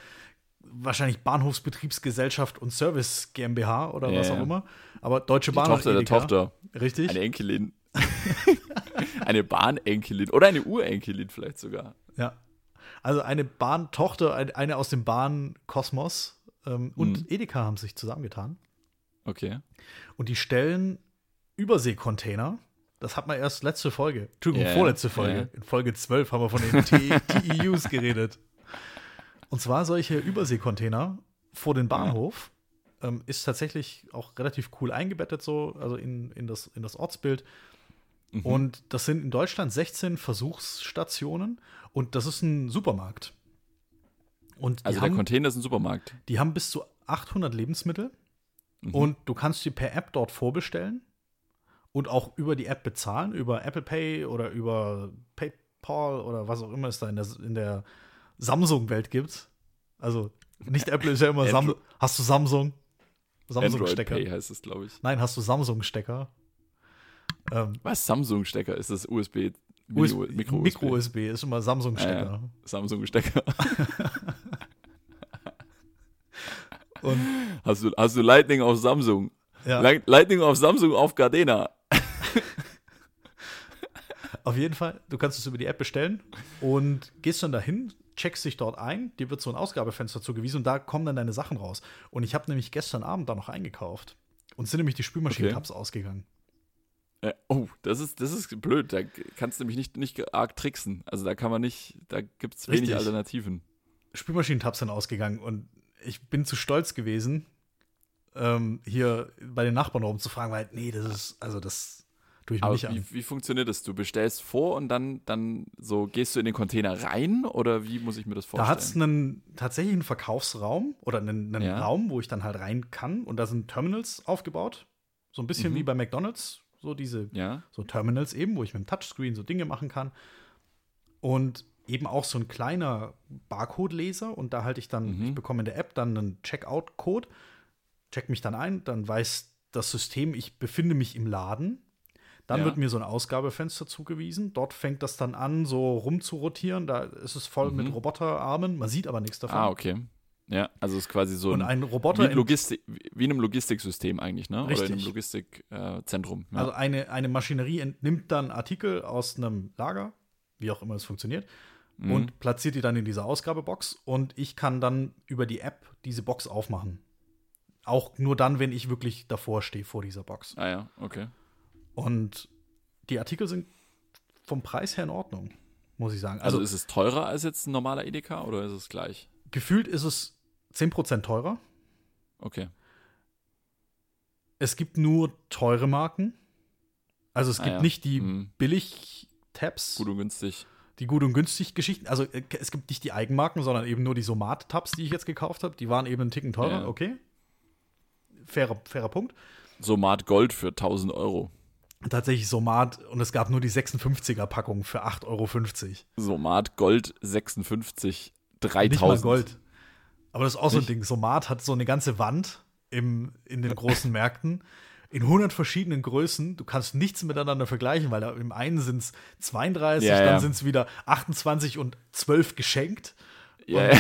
wahrscheinlich Bahnhofsbetriebsgesellschaft und Service GmbH oder yeah. was auch immer. Aber Deutsche Bahn. Die Tochter der Tochter. Richtig. Eine Enkelin. eine Bahnenkelin oder eine Urenkelin vielleicht sogar. Ja. Also eine Bahntochter, eine aus dem Bahnkosmos ähm, und mhm. Edeka haben sich zusammengetan. Okay. Und die stellen Überseekontainer. Das hat man erst letzte Folge. Entschuldigung, yeah, vorletzte Folge. Yeah. In Folge 12 haben wir von den TEUs geredet. Und zwar solche Überseekontainer vor den Bahnhof. Ähm, ist tatsächlich auch relativ cool eingebettet, so, also in, in, das, in das Ortsbild. Mhm. Und das sind in Deutschland 16 Versuchsstationen und das ist ein Supermarkt. Und also der haben, Container ist ein Supermarkt. Die haben bis zu 800 Lebensmittel mhm. und du kannst die per App dort vorbestellen und auch über die App bezahlen, über Apple Pay oder über PayPal oder was auch immer es da in der, in der Samsung-Welt gibt. Also nicht Apple ist ja immer Samsung. Hast du Samsung? Samsung-Stecker. Heißt es, glaube ich. Nein, hast du Samsung-Stecker? Ähm, Was Samsung-Stecker? Ist das USB? USB Micro-USB Micro ist immer Samsung-Stecker. Ja, ja. Samsung-Stecker. hast, du, hast du Lightning auf Samsung? Ja. Lightning auf Samsung auf Gardena. auf jeden Fall, du kannst es über die App bestellen und gehst dann dahin, checkst dich dort ein, dir wird so ein Ausgabefenster zugewiesen und da kommen dann deine Sachen raus. Und ich habe nämlich gestern Abend da noch eingekauft. Und sind nämlich die Spülmaschinen-Tabs okay. ausgegangen. Äh, oh, das ist, das ist blöd. Da kannst du nämlich nicht, nicht arg tricksen. Also da kann man nicht, da gibt es wenig Alternativen. Spülmaschinentabs sind ausgegangen und ich bin zu stolz gewesen, ähm, hier bei den Nachbarn rumzufragen, weil, nee, das ist, also das tue ich mir nicht wie, an. Wie funktioniert das? Du bestellst vor und dann, dann so gehst du in den Container rein oder wie muss ich mir das vorstellen? Da hat es einen tatsächlich einen Verkaufsraum oder einen, einen ja. Raum, wo ich dann halt rein kann und da sind Terminals aufgebaut. So ein bisschen mhm. wie bei McDonalds, so diese ja. so Terminals eben, wo ich mit dem Touchscreen so Dinge machen kann. Und eben auch so ein kleiner Barcode-Leser und da halte ich dann, mhm. ich bekomme in der App dann einen Checkout-Code, check mich dann ein, dann weiß das System, ich befinde mich im Laden. Dann ja. wird mir so ein Ausgabefenster zugewiesen. Dort fängt das dann an, so rumzurotieren. Da ist es voll mhm. mit Roboterarmen. Man sieht aber nichts davon. Ah, okay. Ja, also es ist quasi so und ein, Roboter wie, Logistik, wie in einem Logistiksystem eigentlich, ne? Richtig. Oder in einem Logistikzentrum. Äh, ja. Also eine, eine Maschinerie entnimmt dann Artikel aus einem Lager, wie auch immer es funktioniert, mhm. und platziert die dann in diese Ausgabebox und ich kann dann über die App diese Box aufmachen. Auch nur dann, wenn ich wirklich davor stehe vor dieser Box. Ah ja, okay. Und die Artikel sind vom Preis her in Ordnung, muss ich sagen. Also, also ist es teurer als jetzt ein normaler Edeka oder ist es gleich? Gefühlt ist es 10% teurer. Okay. Es gibt nur teure Marken. Also es ah, gibt ja. nicht die hm. Billig-Tabs. Gut und günstig. Die gut und günstig Geschichten. Also äh, es gibt nicht die Eigenmarken, sondern eben nur die Somat-Tabs, die ich jetzt gekauft habe. Die waren eben einen Ticken teurer. Ja. Okay. Fairer, fairer Punkt. Somat Gold für 1000 Euro. Tatsächlich Somat und es gab nur die 56er-Packung für 8,50 Euro. Somat Gold 56, 3000. Nicht mal Gold. Aber das ist auch so ein Ding. Somat hat so eine ganze Wand im, in den großen Märkten in 100 verschiedenen Größen. Du kannst nichts miteinander vergleichen, weil da im einen sind es 32, ja, dann ja. sind es wieder 28 und 12 geschenkt. Ja, ja.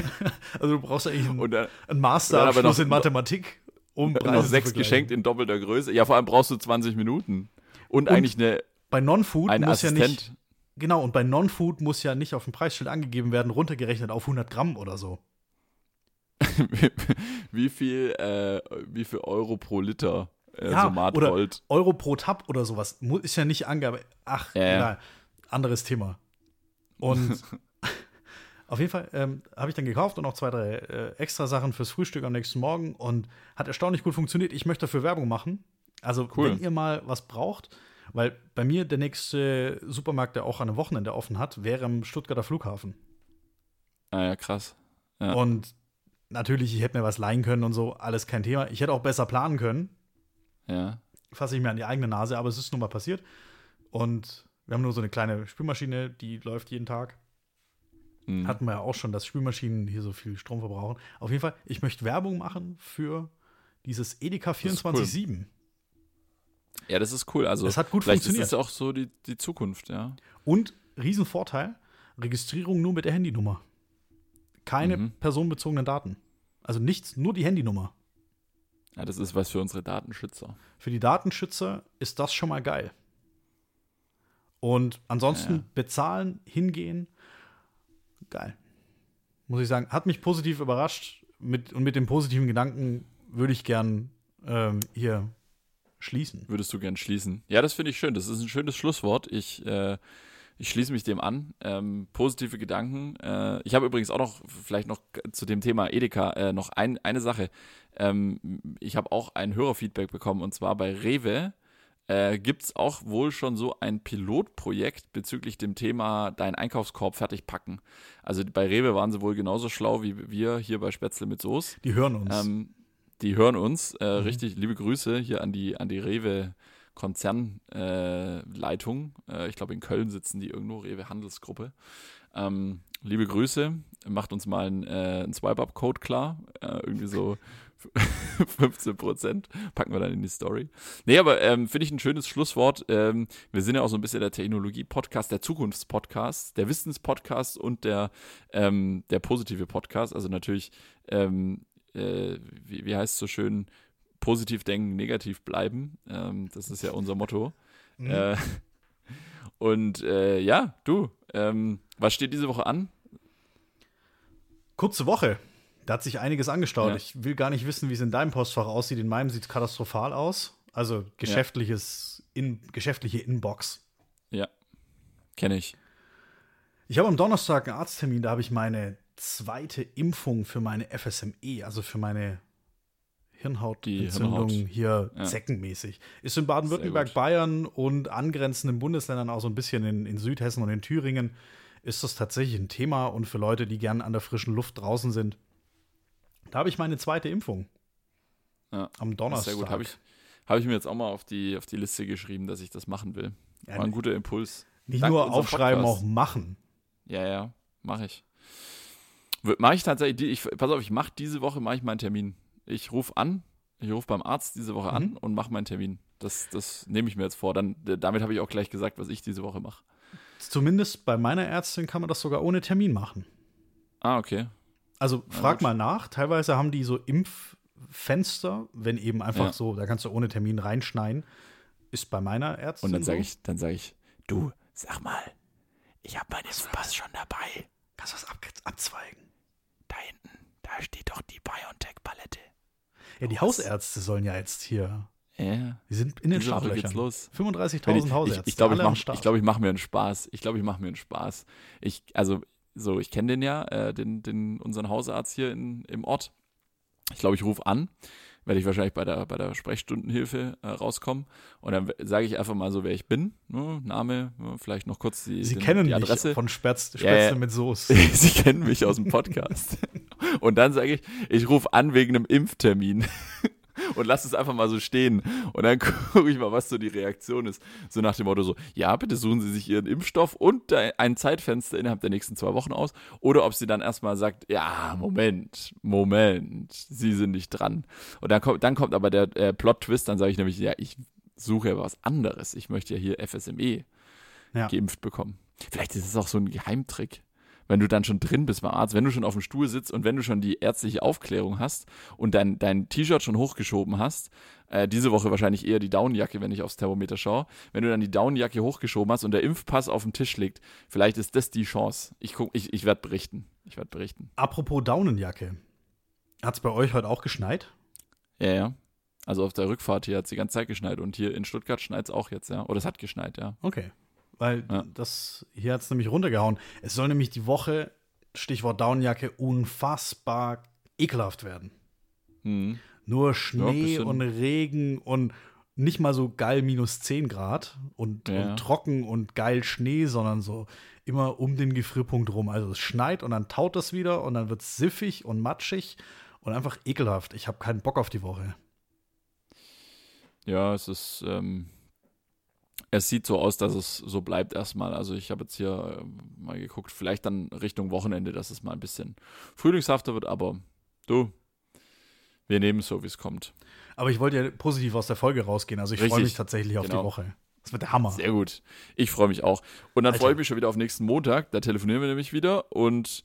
also du brauchst eigentlich einen, dann, einen Masterabschluss in Mathematik, um und noch sechs geschenkt in doppelter Größe. Ja, vor allem brauchst du 20 Minuten. Und, und eigentlich eine bei Non-Food muss Assistent. ja nicht Genau, und bei Non-Food muss ja nicht auf dem Preisschild angegeben werden, runtergerechnet auf 100 Gramm oder so. wie viel, äh, wie viel Euro pro Liter äh, ja, Somat oder Gold? Euro pro Tab oder sowas. Ist ja nicht Angabe. Ach, ja, egal. Anderes Thema. Und auf jeden Fall ähm, habe ich dann gekauft und noch zwei, drei äh, extra Sachen fürs Frühstück am nächsten Morgen und hat erstaunlich gut funktioniert. Ich möchte dafür Werbung machen. Also, cool. wenn ihr mal was braucht, weil bei mir der nächste Supermarkt, der auch an einem Wochenende offen hat, wäre am Stuttgarter Flughafen. Ah ja, krass. Ja. Und natürlich, ich hätte mir was leihen können und so, alles kein Thema. Ich hätte auch besser planen können. Ja. Fasse ich mir an die eigene Nase, aber es ist nun mal passiert. Und wir haben nur so eine kleine Spülmaschine, die läuft jeden Tag. Mhm. Hatten wir ja auch schon, dass Spülmaschinen hier so viel Strom verbrauchen. Auf jeden Fall, ich möchte Werbung machen für dieses Edeka 24-7. Cool. Ja, das ist cool. Also, es hat gut vielleicht funktioniert. ist auch so die, die Zukunft, ja. Und Riesenvorteil: Registrierung nur mit der Handynummer Keine mhm. personenbezogenen Daten. Also nichts, nur die Handynummer. Ja, das ist was für unsere Datenschützer. Für die Datenschützer ist das schon mal geil. Und ansonsten ja, ja. bezahlen, hingehen, geil. Muss ich sagen, hat mich positiv überrascht. Mit, und mit dem positiven Gedanken würde ich gern ähm, hier schließen. Würdest du gern schließen? Ja, das finde ich schön. Das ist ein schönes Schlusswort. Ich, äh, ich schließe mich dem an. Ähm, positive Gedanken. Äh, ich habe übrigens auch noch, vielleicht noch zu dem Thema Edeka, äh, noch ein, eine Sache. Ähm, ich habe auch ein Hörerfeedback bekommen und zwar bei Rewe äh, gibt es auch wohl schon so ein Pilotprojekt bezüglich dem Thema deinen Einkaufskorb fertig packen. Also bei Rewe waren sie wohl genauso schlau wie wir hier bei Spätzle mit Soße. Die hören uns. Ähm, die hören uns. Äh, mhm. Richtig liebe Grüße hier an die, an die Rewe. Konzernleitung. Äh, äh, ich glaube, in Köln sitzen die irgendwo, Rewe Handelsgruppe. Ähm, liebe Grüße, macht uns mal einen, äh, einen Swipe-Up-Code klar. Äh, irgendwie so 15 Prozent packen wir dann in die Story. Nee, aber ähm, finde ich ein schönes Schlusswort. Ähm, wir sind ja auch so ein bisschen der Technologie-Podcast, der Zukunftspodcast, der Wissenspodcast und der, ähm, der positive Podcast. Also natürlich, ähm, äh, wie, wie heißt es so schön, positiv denken, negativ bleiben. Ähm, das ist ja unser Motto. Mhm. Äh, und äh, ja, du, ähm, was steht diese Woche an? Kurze Woche. Da hat sich einiges angestaut. Ja. Ich will gar nicht wissen, wie es in deinem Postfach aussieht. In meinem sieht es katastrophal aus. Also geschäftliches, ja. in, geschäftliche Inbox. Ja, kenne ich. Ich habe am Donnerstag einen Arzttermin, da habe ich meine zweite Impfung für meine FSME, also für meine Hirnhautentzündung Hirnhaut. hier ja. zeckenmäßig. Ist in Baden-Württemberg, Bayern und angrenzenden Bundesländern, auch so ein bisschen in, in Südhessen und in Thüringen, ist das tatsächlich ein Thema und für Leute, die gern an der frischen Luft draußen sind, da habe ich meine zweite Impfung. Ja, am Donnerstag. Sehr gut. Habe ich, hab ich mir jetzt auch mal auf die, auf die Liste geschrieben, dass ich das machen will. War ja, ein guter Impuls. Nicht Dank nur aufschreiben, Podcast. auch machen. Ja, ja, mache ich. Mache ich tatsächlich, ich, pass auf, ich mache diese Woche mache ich meinen Termin. Ich rufe an, ich rufe beim Arzt diese Woche mhm. an und mache meinen Termin. Das, das nehme ich mir jetzt vor. Dann, damit habe ich auch gleich gesagt, was ich diese Woche mache. Zumindest bei meiner Ärztin kann man das sogar ohne Termin machen. Ah, okay. Also frag mal nach. Teilweise haben die so Impffenster, wenn eben einfach ja. so, da kannst du ohne Termin reinschneiden. Ist bei meiner Ärztin. Und dann sage so. ich, dann sage ich, du, sag mal, ich habe meinen Impfpass schon dabei. Kannst du was ab abzweigen? Da hinten, da steht doch die BioNTech-Palette. Ja, die Hausärzte sollen ja jetzt hier. Ja. Die sind in den Startlöchern. 35.000 Hausärzte. Ich, ich glaube, ich, glaub, ich, glaub, ich mache mir einen Spaß. Ich glaube, ich mache mir einen Spaß. Ich, also so, ich kenne den ja, äh, den, den, unseren Hausarzt hier in, im Ort. Ich glaube, ich rufe an, werde ich wahrscheinlich bei der, bei der Sprechstundenhilfe äh, rauskommen. Und dann sage ich einfach mal so, wer ich bin. Ne? Name, ne? vielleicht noch kurz die, Sie den, kennen die Adresse. Mich von Spätzle ja, mit Soße. Sie kennen mich aus dem Podcast. Und dann sage ich, ich rufe an wegen einem Impftermin und lass es einfach mal so stehen. Und dann gucke ich mal, was so die Reaktion ist. So nach dem Motto so, ja, bitte suchen Sie sich Ihren Impfstoff und ein Zeitfenster innerhalb der nächsten zwei Wochen aus. Oder ob sie dann erstmal sagt, ja, Moment, Moment, Sie sind nicht dran. Und dann kommt, dann kommt aber der äh, Plot-Twist, dann sage ich nämlich, ja, ich suche ja was anderes. Ich möchte ja hier FSME ja. geimpft bekommen. Vielleicht ist es auch so ein Geheimtrick wenn du dann schon drin bist beim Arzt, wenn du schon auf dem Stuhl sitzt und wenn du schon die ärztliche Aufklärung hast und dein, dein T-Shirt schon hochgeschoben hast, äh, diese Woche wahrscheinlich eher die Downjacke, wenn ich aufs Thermometer schaue, wenn du dann die Downjacke hochgeschoben hast und der Impfpass auf dem Tisch liegt, vielleicht ist das die Chance. Ich, guck, ich, ich werde berichten. Ich werde berichten. Apropos Daunenjacke. Hat es bei euch heute auch geschneit? Ja, ja. Also auf der Rückfahrt hier hat es die ganze Zeit geschneit und hier in Stuttgart schneit es auch jetzt, ja. Oder es hat geschneit, ja. Okay. Weil ja. das hier hat es nämlich runtergehauen. Es soll nämlich die Woche, Stichwort Downjacke, unfassbar ekelhaft werden. Mhm. Nur Schnee ja, und Regen und nicht mal so geil minus 10 Grad und, ja. und, trocken und geil Schnee, sondern so immer um den Gefrierpunkt rum. Also es schneit und dann taut das wieder und dann wird es siffig und matschig und einfach ekelhaft. Ich habe keinen Bock auf die Woche. Ja, es ist, ähm, es sieht so aus, dass es so bleibt erstmal. Also ich habe jetzt hier äh, mal geguckt, vielleicht dann Richtung Wochenende, dass es mal ein bisschen frühlingshafter wird, aber du, wir nehmen es so, wie es kommt. Aber ich wollte ja positiv aus der Folge rausgehen. Also ich freue mich tatsächlich auf genau. die Woche. Das wird der Hammer. Sehr gut. Ich freue mich auch. Und dann freue ich mich schon wieder auf nächsten Montag. Da telefonieren wir nämlich wieder und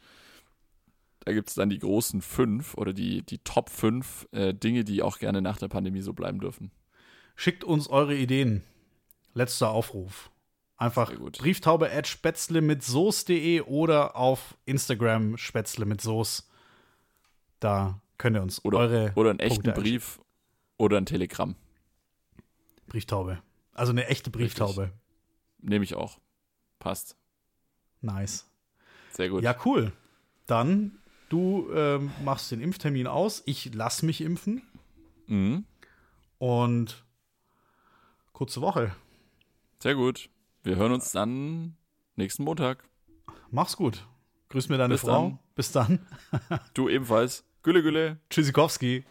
Da gibt es dann die großen fünf oder die, die Top fünf äh, Dinge, die auch gerne nach der Pandemie so bleiben dürfen. Schickt uns eure Ideen. Letzter Aufruf. Einfach Brieftaube at spätzle mit Soße.de oder auf Instagram spätzle mit Soße. Da könnt ihr uns oder, eure Oder einen echten Punkte Brief oder ein Telegramm. Brieftaube. Also eine echte Brieftaube. Nehme ich auch. Passt. Nice. Sehr gut. Ja, cool. Dann, du ähm, machst den Impftermin aus. Ich lass mich impfen. Mhm. Und kurze Woche. Sehr gut. Wir hören uns dann nächsten Montag. Mach's gut. Grüß mir deine Bis Frau. Dann. Bis dann. du ebenfalls. Gülle, Gülle. Tschüssikowski.